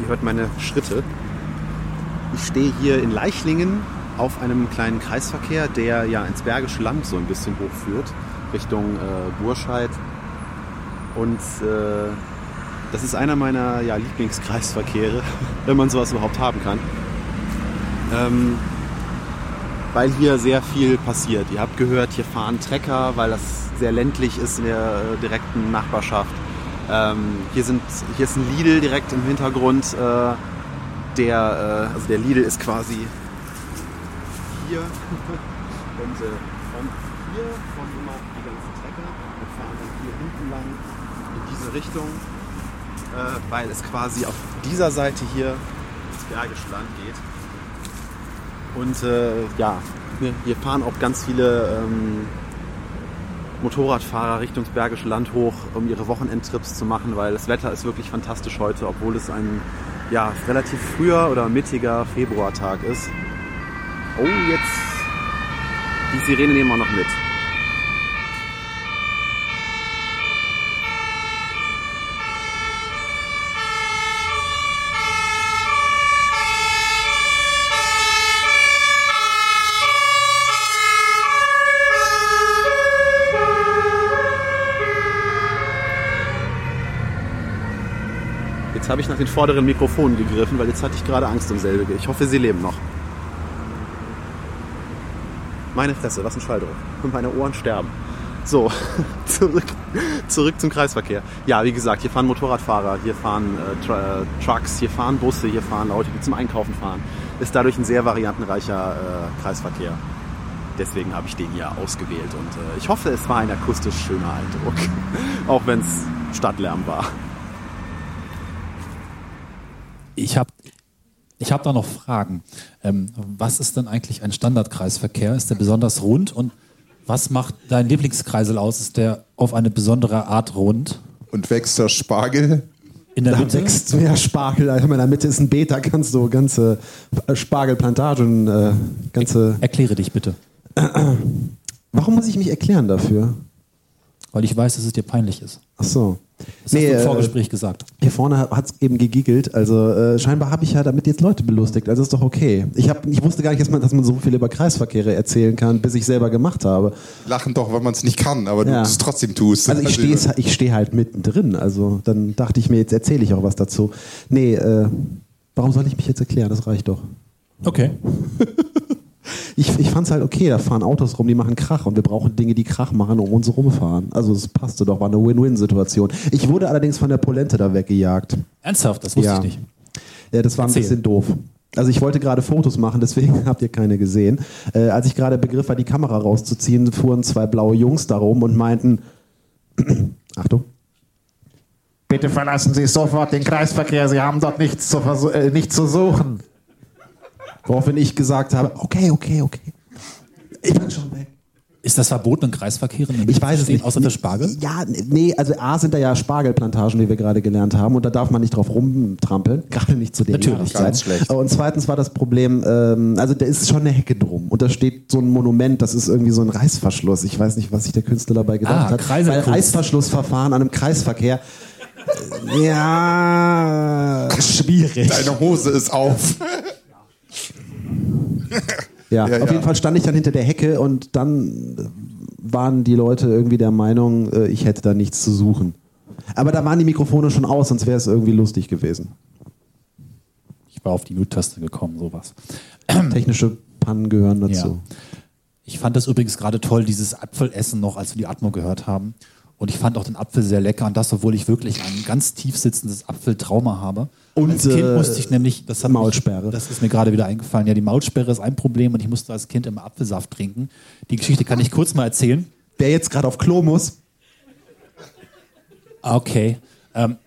Hört meine Schritte. Ich stehe hier in Leichlingen auf einem kleinen Kreisverkehr, der ja ins Bergische Land so ein bisschen hochführt, Richtung äh, Burscheid. Und äh, das ist einer meiner ja, Lieblingskreisverkehre, (laughs) wenn man sowas überhaupt haben kann. Ähm, weil hier sehr viel passiert. Ihr habt gehört, hier fahren Trecker, weil das sehr ländlich ist in der äh, direkten Nachbarschaft. Ähm, hier, sind, hier ist ein Lidl direkt im Hintergrund. Äh, der, äh, also der Lidl ist quasi hier. (laughs) Und äh, von hier kommen immer die ganzen Trecker und fahren dann hier hinten lang in diese Richtung, äh, weil es quasi auf dieser Seite hier ins Bergische Land geht. Und äh, ja, hier- fahren auch ganz viele ähm, Motorradfahrer Richtung Bergische Land hoch, um ihre Wochenendtrips zu machen, weil das Wetter ist wirklich fantastisch heute, obwohl es ein ja, relativ früher oder mittiger Februartag ist. Oh, jetzt die Sirene nehmen wir noch mit. Jetzt habe ich nach den vorderen Mikrofonen gegriffen, weil jetzt hatte ich gerade Angst um selbige. Ich hoffe, sie leben noch. Meine Fresse, was ein Schalldruck. Und meine Ohren sterben. So, (laughs) zurück, zurück zum Kreisverkehr. Ja, wie gesagt, hier fahren Motorradfahrer, hier fahren äh, Tr äh, Trucks, hier fahren Busse, hier fahren Leute, die zum Einkaufen fahren. Ist dadurch ein sehr variantenreicher äh, Kreisverkehr. Deswegen habe ich den hier ausgewählt und äh, ich hoffe, es war ein akustisch schöner Eindruck. (laughs) Auch wenn es Stadtlärm war.
Ich habe ich hab da noch Fragen. Ähm, was ist denn eigentlich ein Standardkreisverkehr? Ist der besonders rund? Und was macht dein Lieblingskreisel aus? Ist der auf eine besondere Art rund?
Und wächst der Spargel?
In der
Da
Mitte?
wächst ja Spargel. Also in der Mitte ist ein Beet, da kannst du ganze Spargelplantagen, äh, ganze.
Erkläre dich bitte.
Warum muss ich mich erklären dafür?
Weil ich weiß, dass es dir peinlich ist.
Ach so.
Das hast du im
äh,
Vorgespräch gesagt.
Hier vorne hat es eben gegiggelt. Also äh, scheinbar habe ich ja damit jetzt Leute belustigt. Also ist doch okay. Ich, hab, ich wusste gar nicht, dass man, dass man so viel über Kreisverkehre erzählen kann, bis ich selber gemacht habe.
Lachen doch, weil man es nicht kann, aber
Ja.
du es trotzdem tust.
Also ich stehe ich steh halt mittendrin. Also dann dachte ich mir, jetzt erzähle ich auch was dazu. Nee, äh, warum soll ich mich jetzt erklären? Das reicht doch.
Okay. (laughs)
Ich, ich fand es halt okay, da fahren Autos rum, die machen Krach und wir brauchen Dinge, die Krach machen, um uns rumfahren. Also es passte doch, war eine Win-Win-Situation. Ich wurde allerdings von der Polente da weggejagt.
Ernsthaft, das wusste
Ja.
ich nicht.
Ja, das war ein
Erzähl.
bisschen doof. Also ich wollte gerade Fotos machen, deswegen (laughs) habt ihr keine gesehen. Äh, als ich gerade begriff war, die Kamera rauszuziehen, fuhren zwei blaue Jungs da rum und meinten, (clears throat) Achtung,
Bitte verlassen Sie sofort den Kreisverkehr. Sie haben dort nichts zu, äh, nichts zu suchen.
Woraufhin ich gesagt habe, okay, okay, okay. Ich bin schon weg.
Ist das verboten in Kreisverkehren?
Ich weiß es nicht.
Außer der Spargel?
Ja, nee, also A sind da ja Spargelplantagen, wie wir gerade gelernt haben, und da darf man nicht drauf rumtrampeln, (laughs) gerade nicht zu den
Natürlich,
ganz schlecht.
Und zweitens war das Problem, ähm, also da ist schon eine Hecke drum und da steht so ein Monument, das ist irgendwie so ein Reißverschluss. Ich weiß nicht, was sich der Künstler dabei gedacht
Ah,
hat. Weil. Reißverschlussverfahren an einem Kreisverkehr. äh, Ja, (laughs) schwierig.
Deine Hose ist auf. (laughs) (laughs)
Ja,
Ja,
auf
ja.
jeden Fall stand ich dann hinter der Hecke und dann waren die Leute irgendwie der Meinung, äh, ich hätte da nichts zu suchen. Aber da waren die Mikrofone schon aus, sonst wäre es irgendwie lustig gewesen.
Ich war auf die Mute-Taste gekommen, sowas. (clears throat)
Technische Pannen gehören dazu.
Ich fand das übrigens gerade toll, dieses Apfelessen noch, als wir die Atmo gehört haben. Und ich fand auch den Apfel sehr lecker. Und das, obwohl ich wirklich ein ganz tief sitzendes Apfeltrauma habe.
Und,
als Kind
äh,
musste ich nämlich, das hat
Maulsperre.
Mich, das ist mir gerade wieder eingefallen. Ja, die Maulsperre ist ein Problem und ich musste als Kind immer Apfelsaft trinken. Die Geschichte kann ich kurz mal erzählen.
Wer jetzt gerade auf Klo muss,
Ah, Okay. Ähm,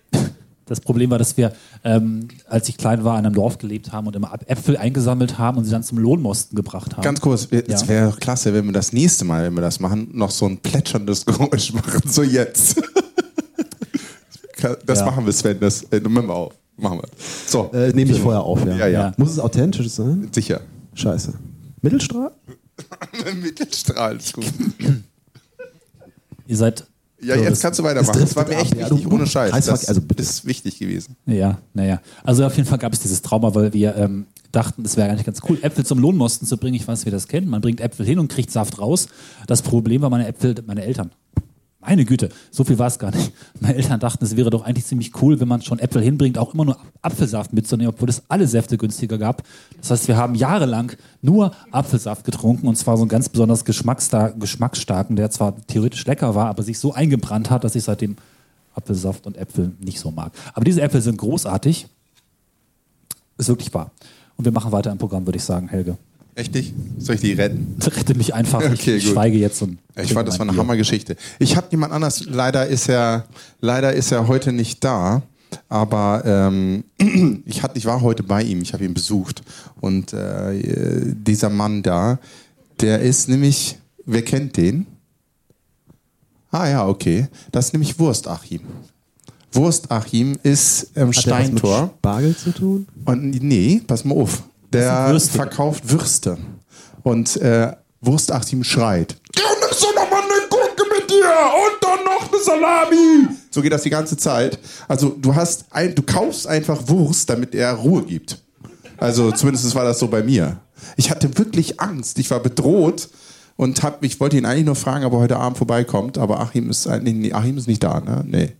das Problem war, dass wir, ähm, als ich klein war, in einem Dorf gelebt haben und immer Äpfel eingesammelt haben und sie dann zum Lohnmosten gebracht haben.
Ganz kurz, es
Ja.
wäre klasse, wenn wir das nächste Mal, wenn wir das machen, noch so ein plätscherndes (laughs) Geräusch machen. So jetzt. (laughs) Das
Ja.
machen wir, Sven. Das äh, nehmen wir auf. Machen wir. So,
äh, nehme ich vorher auf. Ja.
Ja, ja.
Muss es authentisch sein?
sicher.
Scheiße. Mittelstrahl? (laughs)
Mittelstrahl ist gut.
Ihr seid
Ja,
So,
jetzt
das-
kannst du
das
weitermachen. Das war mir echt
ab.
Wichtig, ohne Scheiß. Das
also bitte.
ist wichtig gewesen.
Ja, naja. Also auf jeden Fall gab es dieses Trauma, weil wir ähm, dachten, es wäre eigentlich ganz cool, Äpfel zum Lohnmosten zu bringen. Ich weiß, wie das kennt. Man bringt Äpfel hin und kriegt Saft raus. Das Problem war meine Äpfel, meine Eltern. Meine Güte, so viel war es gar nicht. Meine Eltern dachten, es wäre doch eigentlich ziemlich cool, wenn man schon Äpfel hinbringt, auch immer nur Apfelsaft mitzunehmen, obwohl es alle Säfte günstiger gab. Das heißt, wir haben jahrelang nur Apfelsaft getrunken und zwar so einen ganz besonders geschmacksstar- geschmacksstarken, der zwar theoretisch lecker war, aber sich so eingebrannt hat, dass ich seitdem Apfelsaft und Äpfel nicht so mag. Aber diese Äpfel sind großartig. Ist wirklich wahr. Und wir machen weiter im Programm, würde ich sagen, Helge.
Richtig? Soll ich die retten? (laughs)
Rette mich einfach.
Okay,
ich
gut.
schweige jetzt und.
Ich fand, das war eine
Bier.
Hammergeschichte. Ich habe jemand anders, leider ist er, leider ist er heute nicht da, aber ähm, (clears throat) ich, hatte, ich war heute bei ihm, ich habe ihn besucht. Und äh, dieser Mann da, der ist nämlich, wer kennt den? Ah ja, okay. Das ist nämlich Wurstachim. Wurstachim ist im
Hat der was mit
Steintor.
Spargel zu tun?
Und nee, pass mal auf. Der
Würste.
verkauft Würste. Und äh, Wurstachim schreit. Ja, und so noch mal eine Gurke mit dir und dann noch eine Salami. So geht das die ganze Zeit. Also du hast ein, du kaufst einfach Wurst, damit er Ruhe gibt. Also zumindest war das so bei mir. Ich hatte wirklich Angst. Ich war bedroht und hab, ich wollte ihn eigentlich nur fragen, ob er heute Abend vorbeikommt. Aber Achim ist eigentlich, nee, Achim ist nicht da, ne? Nee.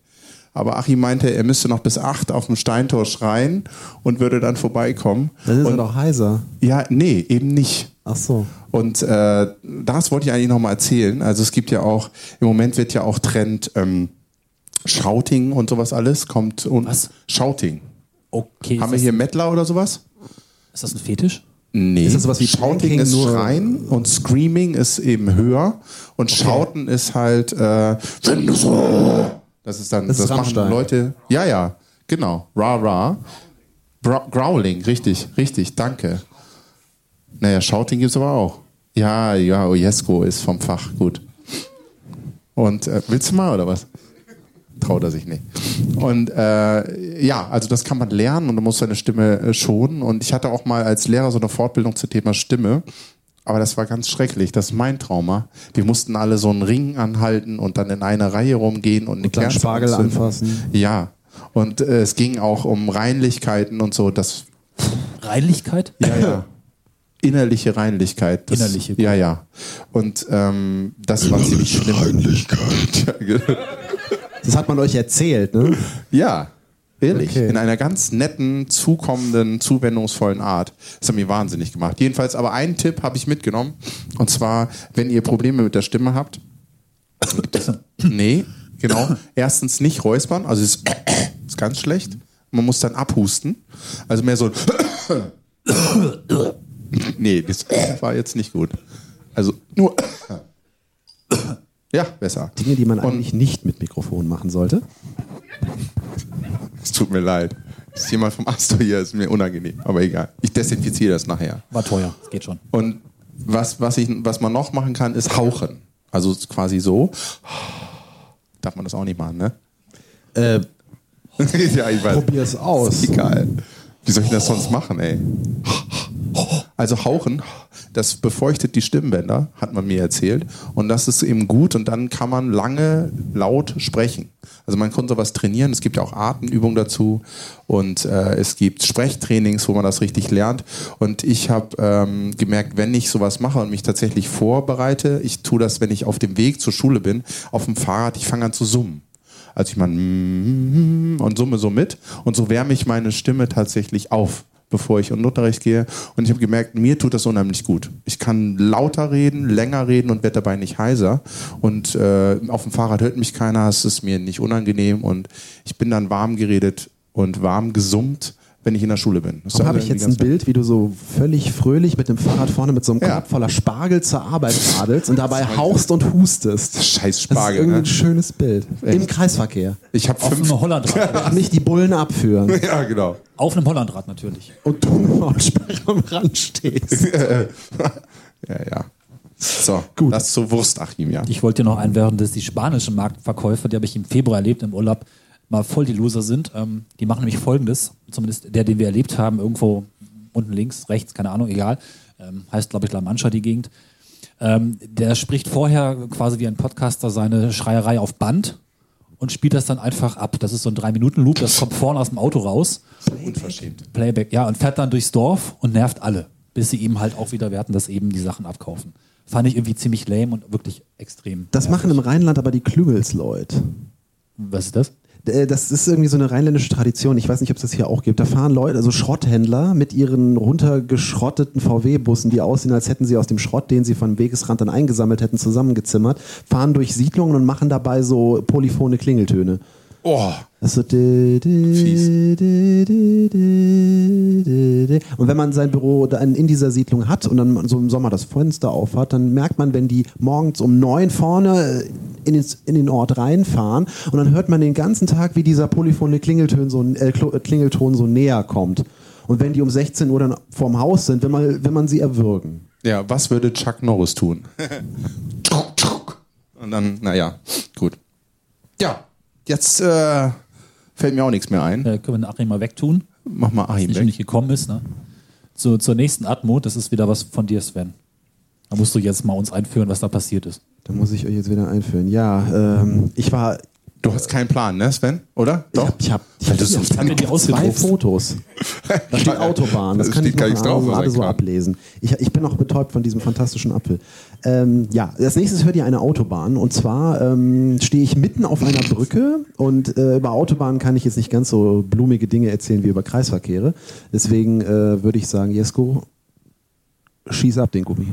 Aber Achim meinte, er müsste noch bis acht auf dem Steintor schreien und würde dann vorbeikommen.
Das ist
und,
er doch heiser.
Ja, nee, eben nicht.
Ach so.
Und äh, das wollte ich eigentlich nochmal erzählen. Also es gibt ja auch, im Moment wird ja auch Trend ähm, Shouting und sowas alles. Kommt und
Was?
Shouting.
Okay.
Haben wir hier Mettler oder sowas?
Ist das ein Fetisch?
Nee.
Ist das sowas wie
Shouting ist
nur-
Schreien und Screaming ist eben höher und Shouten ist halt äh, finde so. Das ist dann,
Das
das, machen. Leute. Ja, ja, genau. Ra ra. Bra Growling, richtig, richtig, danke. Naja, Shouting gibt's aber auch. Ja, ja, Ojesko ist vom Fach, gut. Und äh, willst du mal oder was? Traut er sich nicht. Und äh, ja, also das kann man lernen und man muss seine Stimme äh, schonen. Und ich hatte auch mal als Lehrer so eine Fortbildung zum Thema Stimme. Aber das war ganz schrecklich. Das ist mein Trauma. Wir mussten alle so einen Ring anhalten und dann in einer Reihe rumgehen und eine
Und dann
Kerze
Spargel
anzünden.
anfassen.
Ja. Und äh, es ging auch um Reinlichkeiten und so. Das
Reinlichkeit?
ja, ja. Innerliche Reinlichkeit. Das,
Innerliche.
Ja, ja. Und ähm, das war ziemlich schlimm. Reinlichkeit. (laughs)
Das hat man euch erzählt, ne?
ja, ehrlich.
Okay.
In einer ganz netten, zukommenden, zuwendungsvollen Art. Das hat mich wahnsinnig gemacht. Jedenfalls, aber einen Tipp habe ich mitgenommen. Und zwar, wenn ihr Probleme mit der Stimme habt. (coughs) nee, genau. Erstens nicht räuspern. Also es ist, ist ganz schlecht. Man muss dann abhusten. Also mehr so. (coughs) nee, das war jetzt nicht gut. Also nur. (coughs) Ja, besser.
Dinge, die man
Und-
eigentlich nicht mit Mikrofon machen sollte.
Es tut mir leid. Ist jemand vom Astor hier, ist mir unangenehm. Aber egal. Ich desinfiziere das nachher.
War teuer, das geht schon.
Und was, was, ich, was man noch machen kann, ist hauchen. Also quasi so. Darf man das auch nicht machen, ne?
Äh, (laughs)
ja, ich weiß.
Probier's aus.
Ist egal. Wie soll ich das sonst machen, ey? Also hauchen, das befeuchtet die Stimmbänder, hat man mir erzählt. Und das ist eben gut und dann kann man lange laut sprechen. Also man kann sowas trainieren. Es gibt ja auch Atemübungen dazu und äh, es gibt Sprechtrainings, wo man das richtig lernt. Und ich habe ähm, gemerkt, wenn ich sowas mache und mich tatsächlich vorbereite, ich tue das, wenn ich auf dem Weg zur Schule bin, auf dem Fahrrad, ich fange an zu summen. Also ich meine, mm, und summe so mit und so wärme ich meine Stimme tatsächlich auf, bevor ich in den Unterricht gehe. Und ich habe gemerkt, mir tut das unheimlich gut. Ich kann lauter reden, länger reden und werde dabei nicht heiser. Und äh, auf dem Fahrrad hört mich keiner, es ist mir nicht unangenehm und ich bin dann warm geredet und warm gesummt, wenn ich in der Schule bin. Das
Warum habe
also
ich jetzt ein Bild, wie du so völlig fröhlich mit dem Fahrrad vorne mit so einem
Ja.
Korb voller Spargel zur Arbeit radelst und dabei hauchst und hustest?
Scheiß
Das ist
Spargel.
irgendwie ein
Ne?
schönes Bild. Im Kreisverkehr.
Ich habe
Auf
fünf.
einem Hollandrad. (laughs)
Nicht die Bullen abführen. (laughs)
Ja, genau.
Auf einem Hollandrad natürlich.
Und du (laughs) mit Maulsperre am Rand stehst.
Ja, ja. So, Gut. das zu Wurstachim, ja.
Ich wollte dir noch einwerfen, dass die spanischen Marktverkäufer, die habe ich im Februar erlebt im Urlaub, mal voll die Loser sind. Ähm, die machen nämlich folgendes, zumindest der, den wir erlebt haben, irgendwo unten links, rechts, keine Ahnung, egal. Ähm, heißt, glaube ich, La Mancha die Gegend. Ähm, der spricht vorher quasi wie ein Podcaster seine Schreierei auf Band und spielt das dann einfach ab. Das ist so ein Drei-Minuten-Loop, das kommt vorne aus dem Auto raus.
Unverschämt.
Playback, ja, und fährt dann durchs Dorf und nervt alle, bis sie ihm halt auch wieder werten, dass eben die Sachen abkaufen. Fand ich irgendwie ziemlich lame und wirklich extrem.
Das
nervig.
machen im Rheinland aber die Klügelsleut.
Was ist das?
Äh, Das ist irgendwie so eine rheinländische Tradition. Ich weiß nicht, ob es das hier auch gibt. Da fahren Leute, also Schrotthändler mit ihren runtergeschrotteten VW-Bussen, die aussehen, als hätten sie aus dem Schrott, den sie von Wegesrand dann eingesammelt hätten, zusammengezimmert, fahren durch Siedlungen und machen dabei so polyphone Klingeltöne.
Oh,
Das ist so di- di- di-. Und wenn man sein Büro dann in dieser Siedlung hat und dann so im Sommer das Fenster auf hat, dann merkt man, wenn die morgens um neun vorne äh, in den, in den Ort reinfahren und dann hört man den ganzen Tag, wie dieser polyphone Klingelton so, äh, äh, Klingelton so näher kommt. Und wenn die um 16 Uhr dann vorm Haus sind, will man, will man sie erwürgen.
ja, was würde Chuck Norris tun? (laughs) Und dann, naja, gut. Ja, jetzt äh, fällt mir auch nichts mehr ein.
Äh, können wir Achim mal wegtun,
Mach mal Achim weg.
nicht gekommen ist. Ne? Zu, zur nächsten Atmo, das ist wieder was von dir, Sven. Da musst du jetzt mal uns einführen, was da passiert ist.
Da muss ich euch jetzt wieder einführen. Ja, ähm, ich war.
Du hast keinen Plan, ne, Sven? Oder?
Ich hab, ich hab, ich hab,
so
hab mir die
zwei
ausgedruckt.
Fotos. (laughs) Da steht Autobahn, das
Da
kann ich
gar
noch
nichts drauf,
gerade
er
so
kann.
ablesen. Ich, ich bin noch betäubt von diesem fantastischen Apfel. Ähm, ja, als nächstes hört ihr eine Autobahn und zwar ähm, stehe ich mitten auf einer Brücke und äh, über Autobahnen kann ich jetzt nicht ganz so blumige Dinge erzählen wie über Kreisverkehre. Deswegen äh, würde ich sagen, Jesko, schieß ab den Gummi.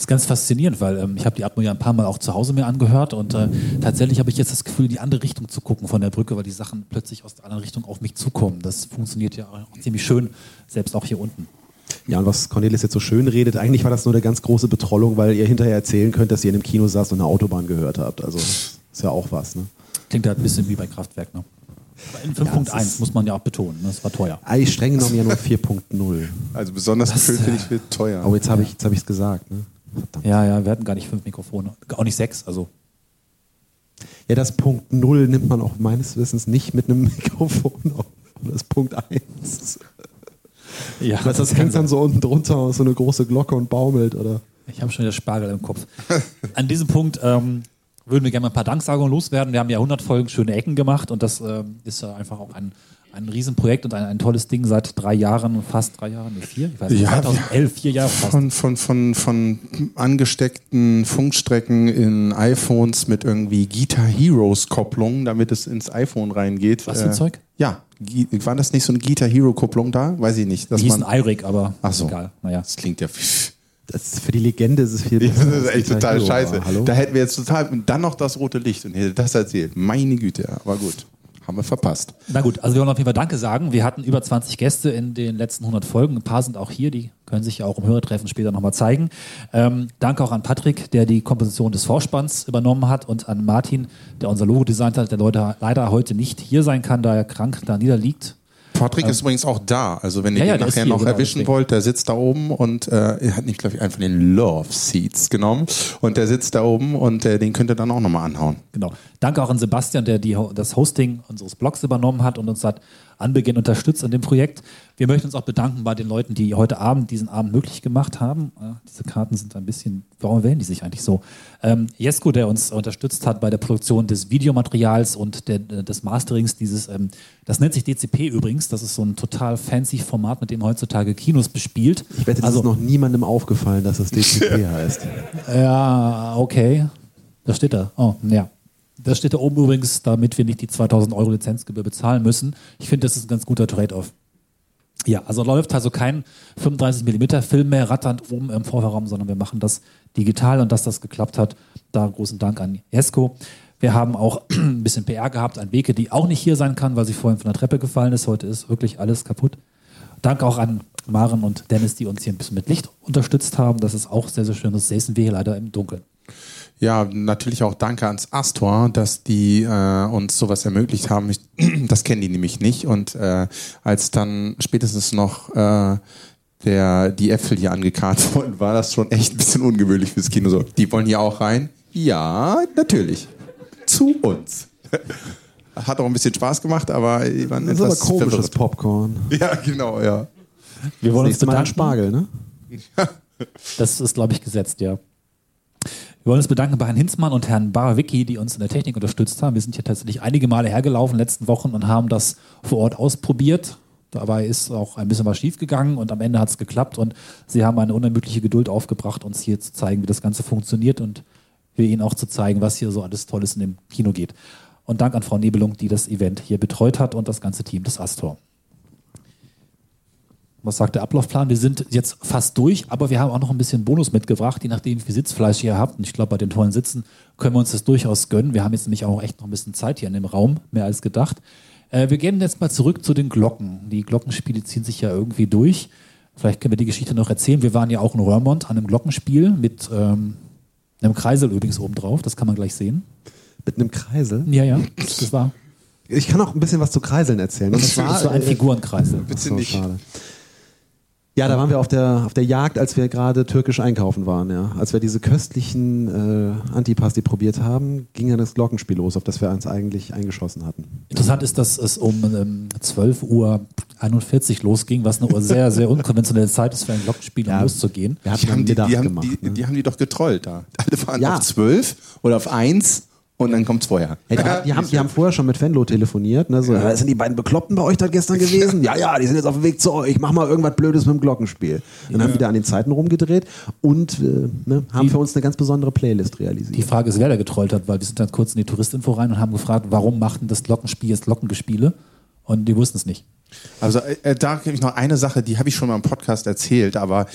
Das ist ganz faszinierend, weil ähm, ich habe die Atmo ja ein paar Mal auch zu Hause mir angehört und äh, tatsächlich habe ich jetzt das Gefühl, die andere Richtung zu gucken von der Brücke, weil die Sachen plötzlich aus der anderen Richtung auf mich zukommen. Das funktioniert ja auch ziemlich schön, selbst auch hier unten.
Ja, und was Cornelis jetzt so schön redet, eigentlich war das nur eine ganz große Betrollung, weil ihr hinterher erzählen könnt, dass ihr in einem Kino saßt und eine Autobahn gehört habt. Also ist ja auch was, ne?
Klingt halt ein bisschen wie bei Kraftwerk, ne? Aber in 5.1
Ja, es ist-
muss man ja auch betonen, ne? das war teuer.
Eigentlich streng genommen ja nur 4.0.
Also besonders
Das,
gefüllt finde ich
äh,
viel teuer.
Aber jetzt habe ich es gesagt, ne?
Ja, ja, wir hatten gar nicht fünf Mikrofone, auch nicht sechs, also
Ja, das Punkt 0 nimmt man auch meines Wissens nicht mit einem (laughs) Mikrofon auf. Das Punkt 1.
ja,
Was, das hängt dann so unten drunter aus so eine große Glocke und baumelt, oder?
Ich habe schon wieder Spargel im Kopf. An diesem Punkt ähm, würden wir gerne mal ein paar Danksagungen loswerden. Wir haben ja 100 Folgen schöne Ecken gemacht und das ähm, ist ja einfach auch ein, ein Riesenprojekt und ein, ein tolles Ding seit drei Jahren, fast drei Jahren, vier, ich weiß nicht,
Ja,
2011, vier Jahre fast.
Von, von, von, von angesteckten Funkstrecken in iPhones mit irgendwie Guitar Heroes Kopplung, damit es ins iPhone reingeht.
Was für ein Zeug?
Ja, war das nicht so eine Guitar Hero Kupplung da? Weiß ich nicht. Dass
Die hießen
man,
iRig, aber
Ach so.
egal. Naja.
das klingt ja.
Das, für die Legende ist es viel (laughs)
Das
besser
ist
als
echt
Guitar
total
Hero,
scheiße.
Hallo?
Da hätten wir jetzt total. Und dann noch das rote Licht und hätte das erzählt. Meine Güte, aber gut. Haben wir verpasst.
Na gut, also wir wollen auf jeden Fall Danke sagen. Wir hatten über 20 Gäste in den letzten 100 Folgen. Ein paar sind auch hier, die können sich ja auch im Hörertreffen später nochmal zeigen. Ähm, danke auch an Patrick, der die Komposition des Vorspanns übernommen hat und an Martin, der unser Logo designt hat, der Leute leider heute nicht hier sein kann, da er krank da niederliegt.
Patrick ist übrigens auch da. Also wenn ihr
Ja, ja,
ihn
ist
nachher noch
genau,
erwischen
deswegen.
wollt, der sitzt da oben und äh, er hat nicht, glaube ich, einen von den Love Seats genommen. Und der sitzt da oben und äh, den könnt ihr dann auch nochmal anhauen.
Genau. Danke auch an Sebastian, der die, das Hosting unseres Blogs übernommen hat und uns seit Anbeginn unterstützt in dem Projekt. Wir möchten uns auch bedanken bei den Leuten, die heute Abend diesen Abend möglich gemacht haben. Äh, diese Karten sind ein bisschen, warum wählen die sich eigentlich so? Ähm, Jesko, der uns unterstützt hat bei der Produktion des Videomaterials und der, des Masterings dieses, ähm, das nennt sich DCP übrigens, das ist so ein total fancy Format, mit dem heutzutage Kinos bespielt.
Ich wette, das
also,
ist noch niemandem aufgefallen, dass das DCP (laughs) heißt.
ja, okay. Das steht da. Oh, ja. Das steht da oben übrigens, damit wir nicht die 2000 Euro Lizenzgebühr bezahlen müssen. Ich finde, das ist ein ganz guter Trade-off. Ja, also läuft also kein 35 mm Film mehr ratternd oben im Vorraum, sondern wir machen das digital und dass das geklappt hat, da großen Dank an Jesko. Wir haben auch (clears throat) ein bisschen PR gehabt an Weke, die auch nicht hier sein kann, weil sie vorhin von der Treppe gefallen ist. Heute ist wirklich alles kaputt. Danke auch an Maren und Dennis, die uns hier ein bisschen mit Licht unterstützt haben. Das ist auch sehr, sehr schön. Das säßen wir hier leider im Dunkeln.
Ja, natürlich auch danke ans Astor, dass die äh, uns sowas ermöglicht haben. Ich, (clears throat) das kennen die nämlich nicht. Und äh, als dann spätestens noch äh, der, die Äpfel hier angekarrt (laughs) wurden, war das schon echt ein bisschen ungewöhnlich fürs Kino. So, die wollen hier auch rein? Ja, natürlich. Zu uns. (laughs) Hat auch ein bisschen Spaß gemacht, aber die waren
Das ist aber
etwas
komisches
verwirrt.
Popcorn. (laughs)
Ja, genau, ja.
Wir wollen uns
Mal
bedanken.
Spargel, ne?
Das ist, glaube ich, gesetzt, ja. Wir wollen uns bedanken bei Herrn Hinzmann und Herrn Barawicki, die uns in der Technik unterstützt haben. Wir sind hier tatsächlich einige Male hergelaufen in den letzten Wochen und haben das vor Ort ausprobiert. Dabei ist auch ein bisschen was schiefgegangen und am Ende hat es geklappt und sie haben eine unermüdliche Geduld aufgebracht, uns hier zu zeigen, wie das Ganze funktioniert und wir ihnen auch zu zeigen, was hier so alles Tolles in dem Kino geht. Und Dank an Frau Nebelung, die das Event hier betreut hat und das ganze Team des Astor. Was sagt der Ablaufplan? Wir sind jetzt fast durch, aber wir haben auch noch ein bisschen Bonus mitgebracht, je nachdem, wie viel Sitzfleisch ihr habt. Und ich glaube, bei den tollen Sitzen können wir uns das durchaus gönnen. Wir haben jetzt nämlich auch echt noch ein bisschen Zeit hier in dem Raum, mehr als gedacht. Äh, wir gehen jetzt mal zurück zu den Glocken. Die Glockenspiele ziehen sich ja irgendwie durch. Vielleicht können wir die Geschichte noch erzählen. Wir waren ja auch in Röhrmond an einem Glockenspiel mit ähm, einem Kreisel übrigens oben drauf. Das kann man gleich sehen.
Mit einem Kreisel.
Ja, ja, das war,
Ich kann auch ein bisschen was zu Kreiseln erzählen. Und
das war ein
äh,
Figurenkreisel.
Bitte
so,
nicht.
schade. Ja, da waren wir auf der, auf der Jagd, als wir gerade türkisch einkaufen waren. Ja. Als wir diese köstlichen äh, Antipasti probiert haben, ging dann das Glockenspiel los, auf das wir uns eigentlich eingeschossen hatten.
Interessant ist, dass es um ähm, 12 Uhr 41 losging, was eine sehr, sehr unkonventionelle Zeit ist für ein Glockenspiel, um
Ja.
loszugehen.
Wir hatten
Die haben die, die, haben,
gemacht.
die,
ne?
die haben die doch getrollt da. Alle waren
Ja.
auf 12 oder auf 1 und dann kommt's vorher.
Hey, die, die, haben, die haben vorher schon mit Venlo telefoniert. Ne? So, ja. Sind die beiden Bekloppten bei euch da gestern gewesen? (laughs) Ja, ja, die sind jetzt auf dem Weg zu euch. Mach mal irgendwas Blödes mit dem Glockenspiel. Dann haben wir da an den Zeiten rumgedreht und äh, ne, haben für uns eine ganz besondere Playlist realisiert.
Die Frage ist, wer da getrollt hat, weil wir sind dann kurz in die Touristinfo rein und haben gefragt, warum macht denn das Glockenspiel jetzt Glockengespiele? Und die wussten es nicht.
Also äh, da gibt es noch eine Sache, die habe ich schon mal im Podcast erzählt, aber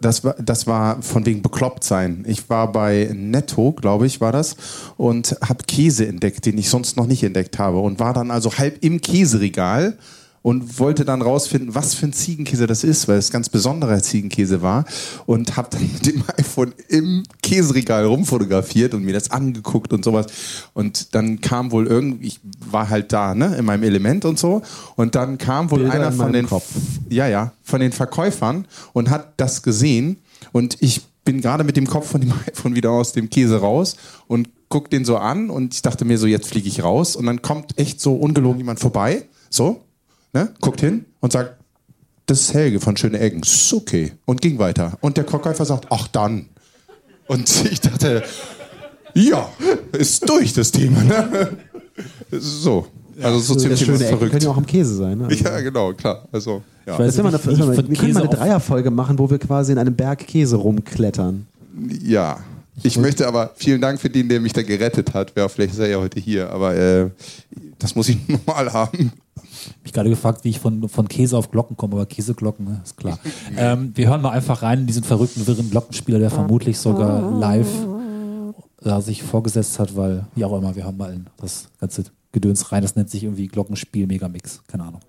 das war, das war von wegen bekloppt sein. Ich war bei Netto, glaube ich, war das, und habe Käse entdeckt, den ich sonst noch nicht entdeckt habe und war dann also halb im Käseregal und wollte dann rausfinden, was für ein Ziegenkäse das ist, weil es ganz besonderer Ziegenkäse war und habe dann (laughs) mit dem iPhone im Käseregal rumfotografiert und mir das angeguckt und sowas. Und dann kam wohl irgendwie, ich war halt da, ne, in meinem Element und so. Und dann kam wohl
Bilder
einer
in
von den,
Kopf.
ja, ja, von den Verkäufern und hat das gesehen. Und ich bin gerade mit dem Kopf von dem (laughs) iPhone wieder aus dem Käse raus und guck den so an und ich dachte mir so, jetzt fliege ich raus. Und dann kommt echt so ungelogen jemand vorbei, so, ne, guckt hin und sagt, das ist Helge von Schöne Ecken, ist okay und ging weiter und der Verkäufer sagt, ach dann und (laughs) ich dachte, ja, ist durch das Thema, ne? So, also so
das
ziemlich verrückt.
können ja auch am Käse sein. Ne? Also
Ja, genau, klar. Also, ja.
weiß
Das wir, mal
nicht,
eine, wir können mal eine Dreierfolge machen, wo wir quasi in einem Berg Käse rumklettern.
ja. Ich möchte aber vielen Dank für den, der mich da gerettet hat. Ja, vielleicht ist er ja heute hier, aber äh, das muss ich (laughs) nochmal haben.
Mich gerade gefragt, wie ich von, von Käse auf Glocken komme, aber Käseglocken, ne, ist klar. (laughs) ähm, wir hören mal einfach rein in diesen verrückten, wirren Glockenspieler, der vermutlich sogar live äh, sich vorgesetzt hat, weil, wie auch immer, wir haben mal das ganze Gedöns rein. Das nennt sich irgendwie Glockenspiel Megamix. Keine Ahnung.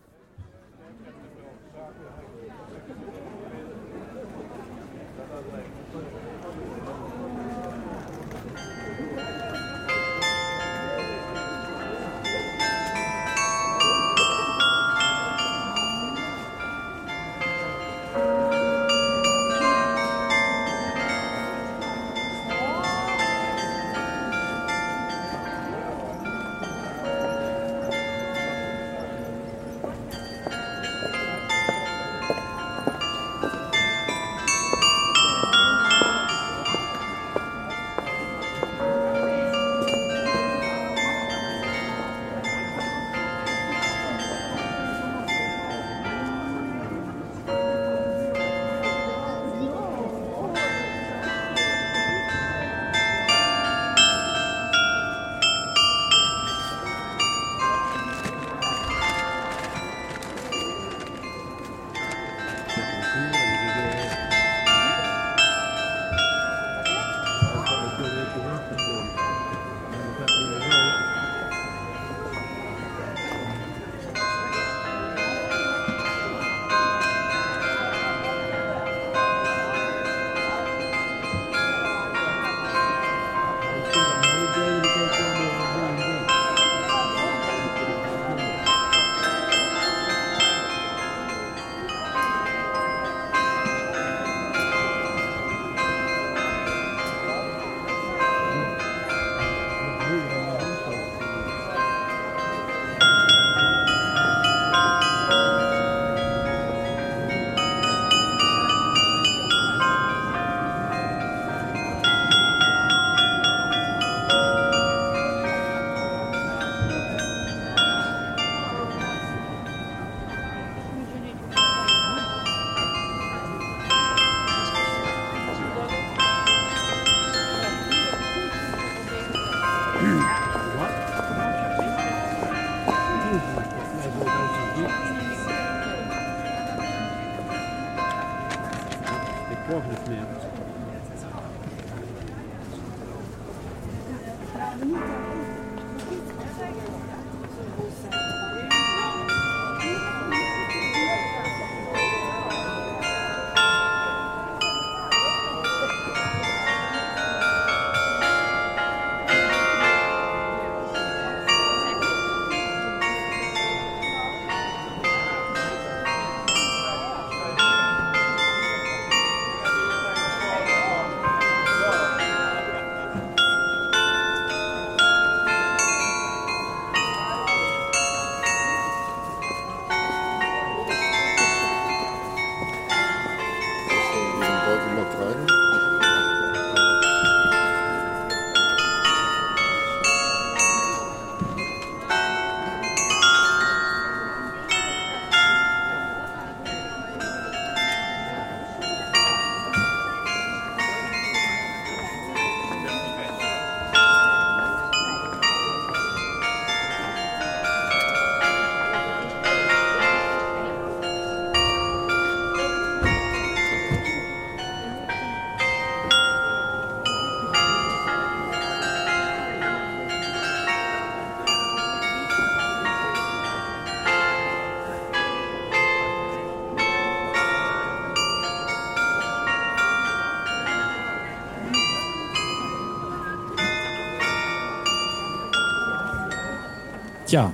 Tja,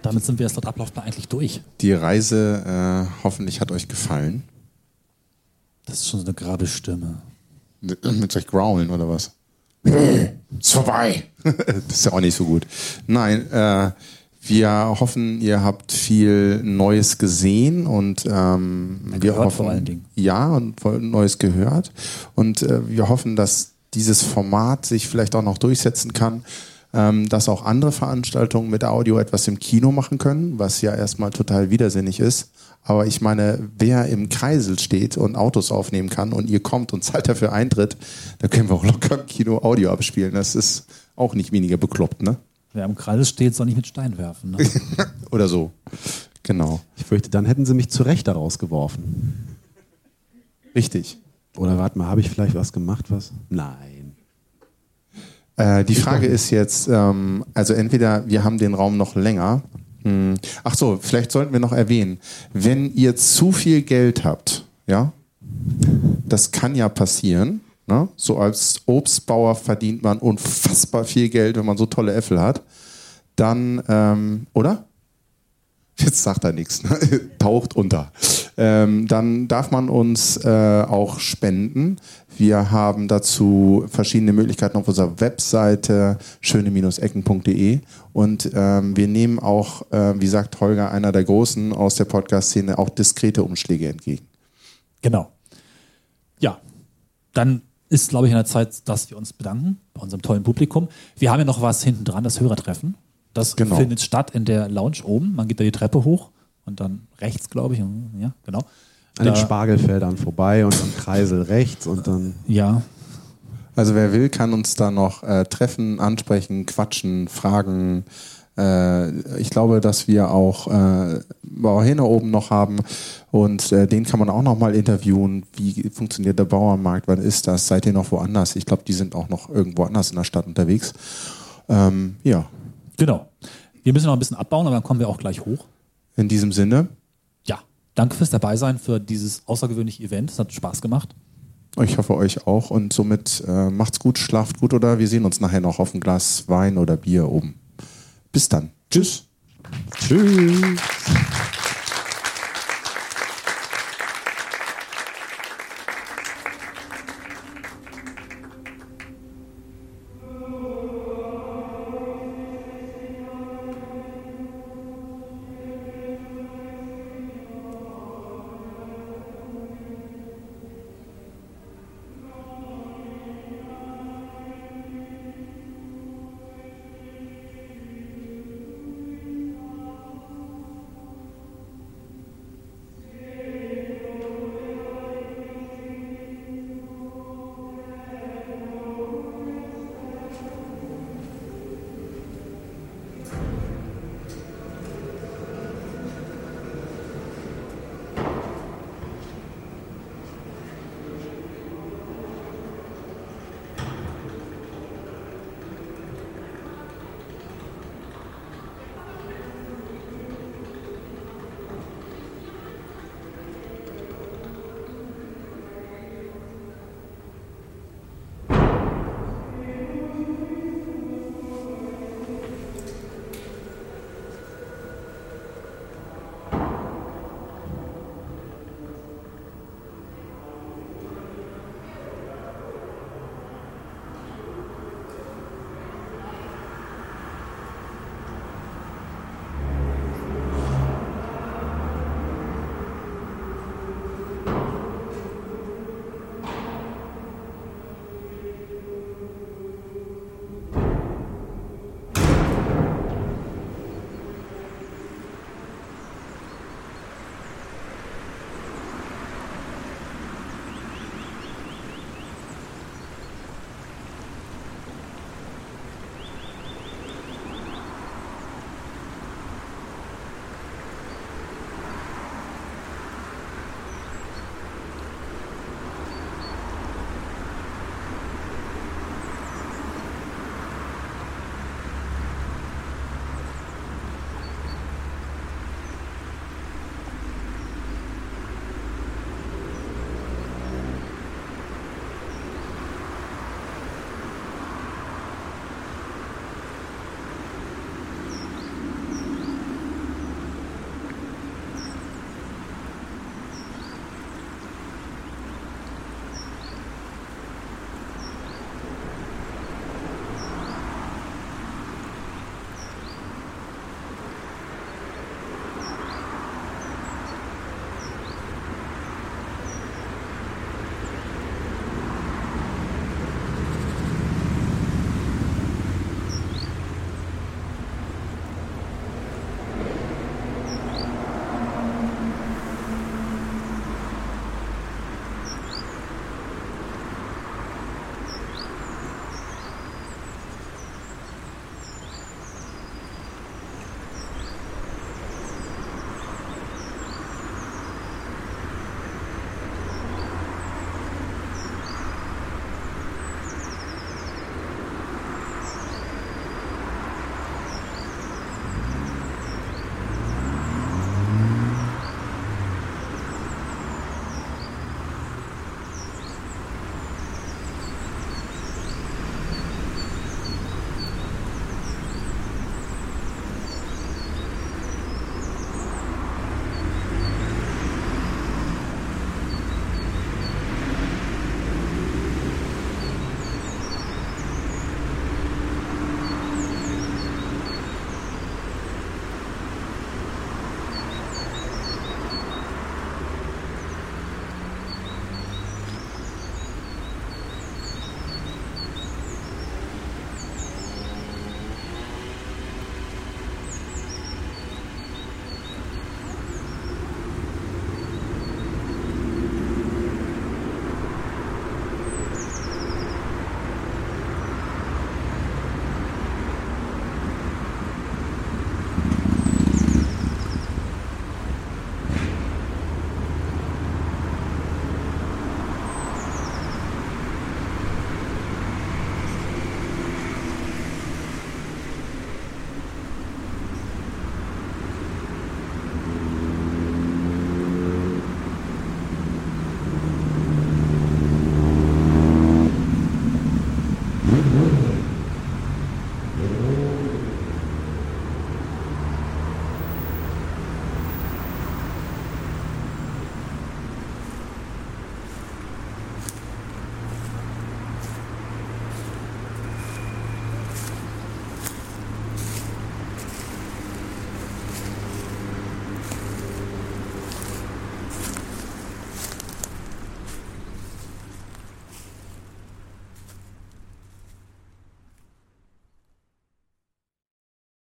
damit sind wir jetzt dort Ablaufplan eigentlich durch.
Die Reise äh, hoffentlich hat euch gefallen.
Das ist schon so eine Grabbelstimme.
Mit, mit euch growlen oder was? (laughs) ist vorbei. (laughs) das ist ja auch nicht so gut. Nein, äh, wir hoffen, ihr habt viel Neues gesehen und ähm, wir
gehört
hoffen,
vor allen Dingen.
ja und Neues gehört und äh, wir hoffen, dass dieses Format sich vielleicht auch noch durchsetzen kann, ähm, dass auch andere Veranstaltungen mit Audio etwas im Kino machen können, was ja erstmal total widersinnig ist. Aber ich meine, wer im Kreisel steht und Autos aufnehmen kann und ihr kommt und zahlt dafür Eintritt, da können wir auch locker im Kino Audio abspielen. Das ist auch nicht weniger bekloppt, ne?
Wer am Kreis steht, soll nicht mit Stein werfen. Ne? (laughs)
Oder so. Genau.
Ich fürchte, dann hätten sie mich zu Recht da rausgeworfen.
Richtig.
Oder warte mal, habe ich vielleicht was gemacht, was? Nein.
Äh, die Frage ist jetzt, ähm, also entweder wir haben den Raum noch länger. Hm. Ach so, vielleicht sollten wir noch erwähnen, wenn ihr zu viel Geld habt, ja, das kann ja passieren. Ne? So als Obstbauer verdient man unfassbar viel Geld, wenn man so tolle Äpfel hat. Dann, ähm, oder? Jetzt sagt er nichts, ne? (laughs) taucht unter. Ähm, dann darf man uns äh, auch spenden. Wir haben dazu verschiedene Möglichkeiten auf unserer Webseite schöne-ecken.de und ähm, wir nehmen auch, äh, wie sagt Holger, einer der Großen aus der Podcast-Szene, auch diskrete Umschläge entgegen.
Genau. Ja, dann ist, glaube ich, an der Zeit, dass wir uns bedanken bei unserem tollen Publikum. Wir haben ja noch was hinten dran, das Hörertreffen. Das
Genau.
findet statt in der Lounge oben. Man geht da die Treppe hoch und dann rechts, glaube ich. Ja, genau.
An den
Da-
Spargelfeldern vorbei und am Kreisel rechts und dann.
Ja,
Also wer will, kann uns da noch äh, treffen, ansprechen, quatschen, fragen. Äh, ich glaube, dass wir auch äh, Bauerhähne oben noch haben und äh, den kann man auch noch mal interviewen. Wie funktioniert der Bauernmarkt? Wann ist das? Seid ihr noch woanders? Ich glaube, die sind auch noch irgendwo anders in der Stadt unterwegs. Ähm, ja,
genau. Wir müssen noch ein bisschen abbauen, aber dann kommen wir auch gleich hoch.
in diesem Sinne,
Ja, danke fürs Dabeisein, für dieses außergewöhnliche Event. Es hat Spaß gemacht.
ich hoffe euch auch und somit äh, macht's gut, schlaft gut oder wir sehen uns nachher noch auf ein Glas Wein oder Bier oben. Bis dann. Tschüss.
Tschüss.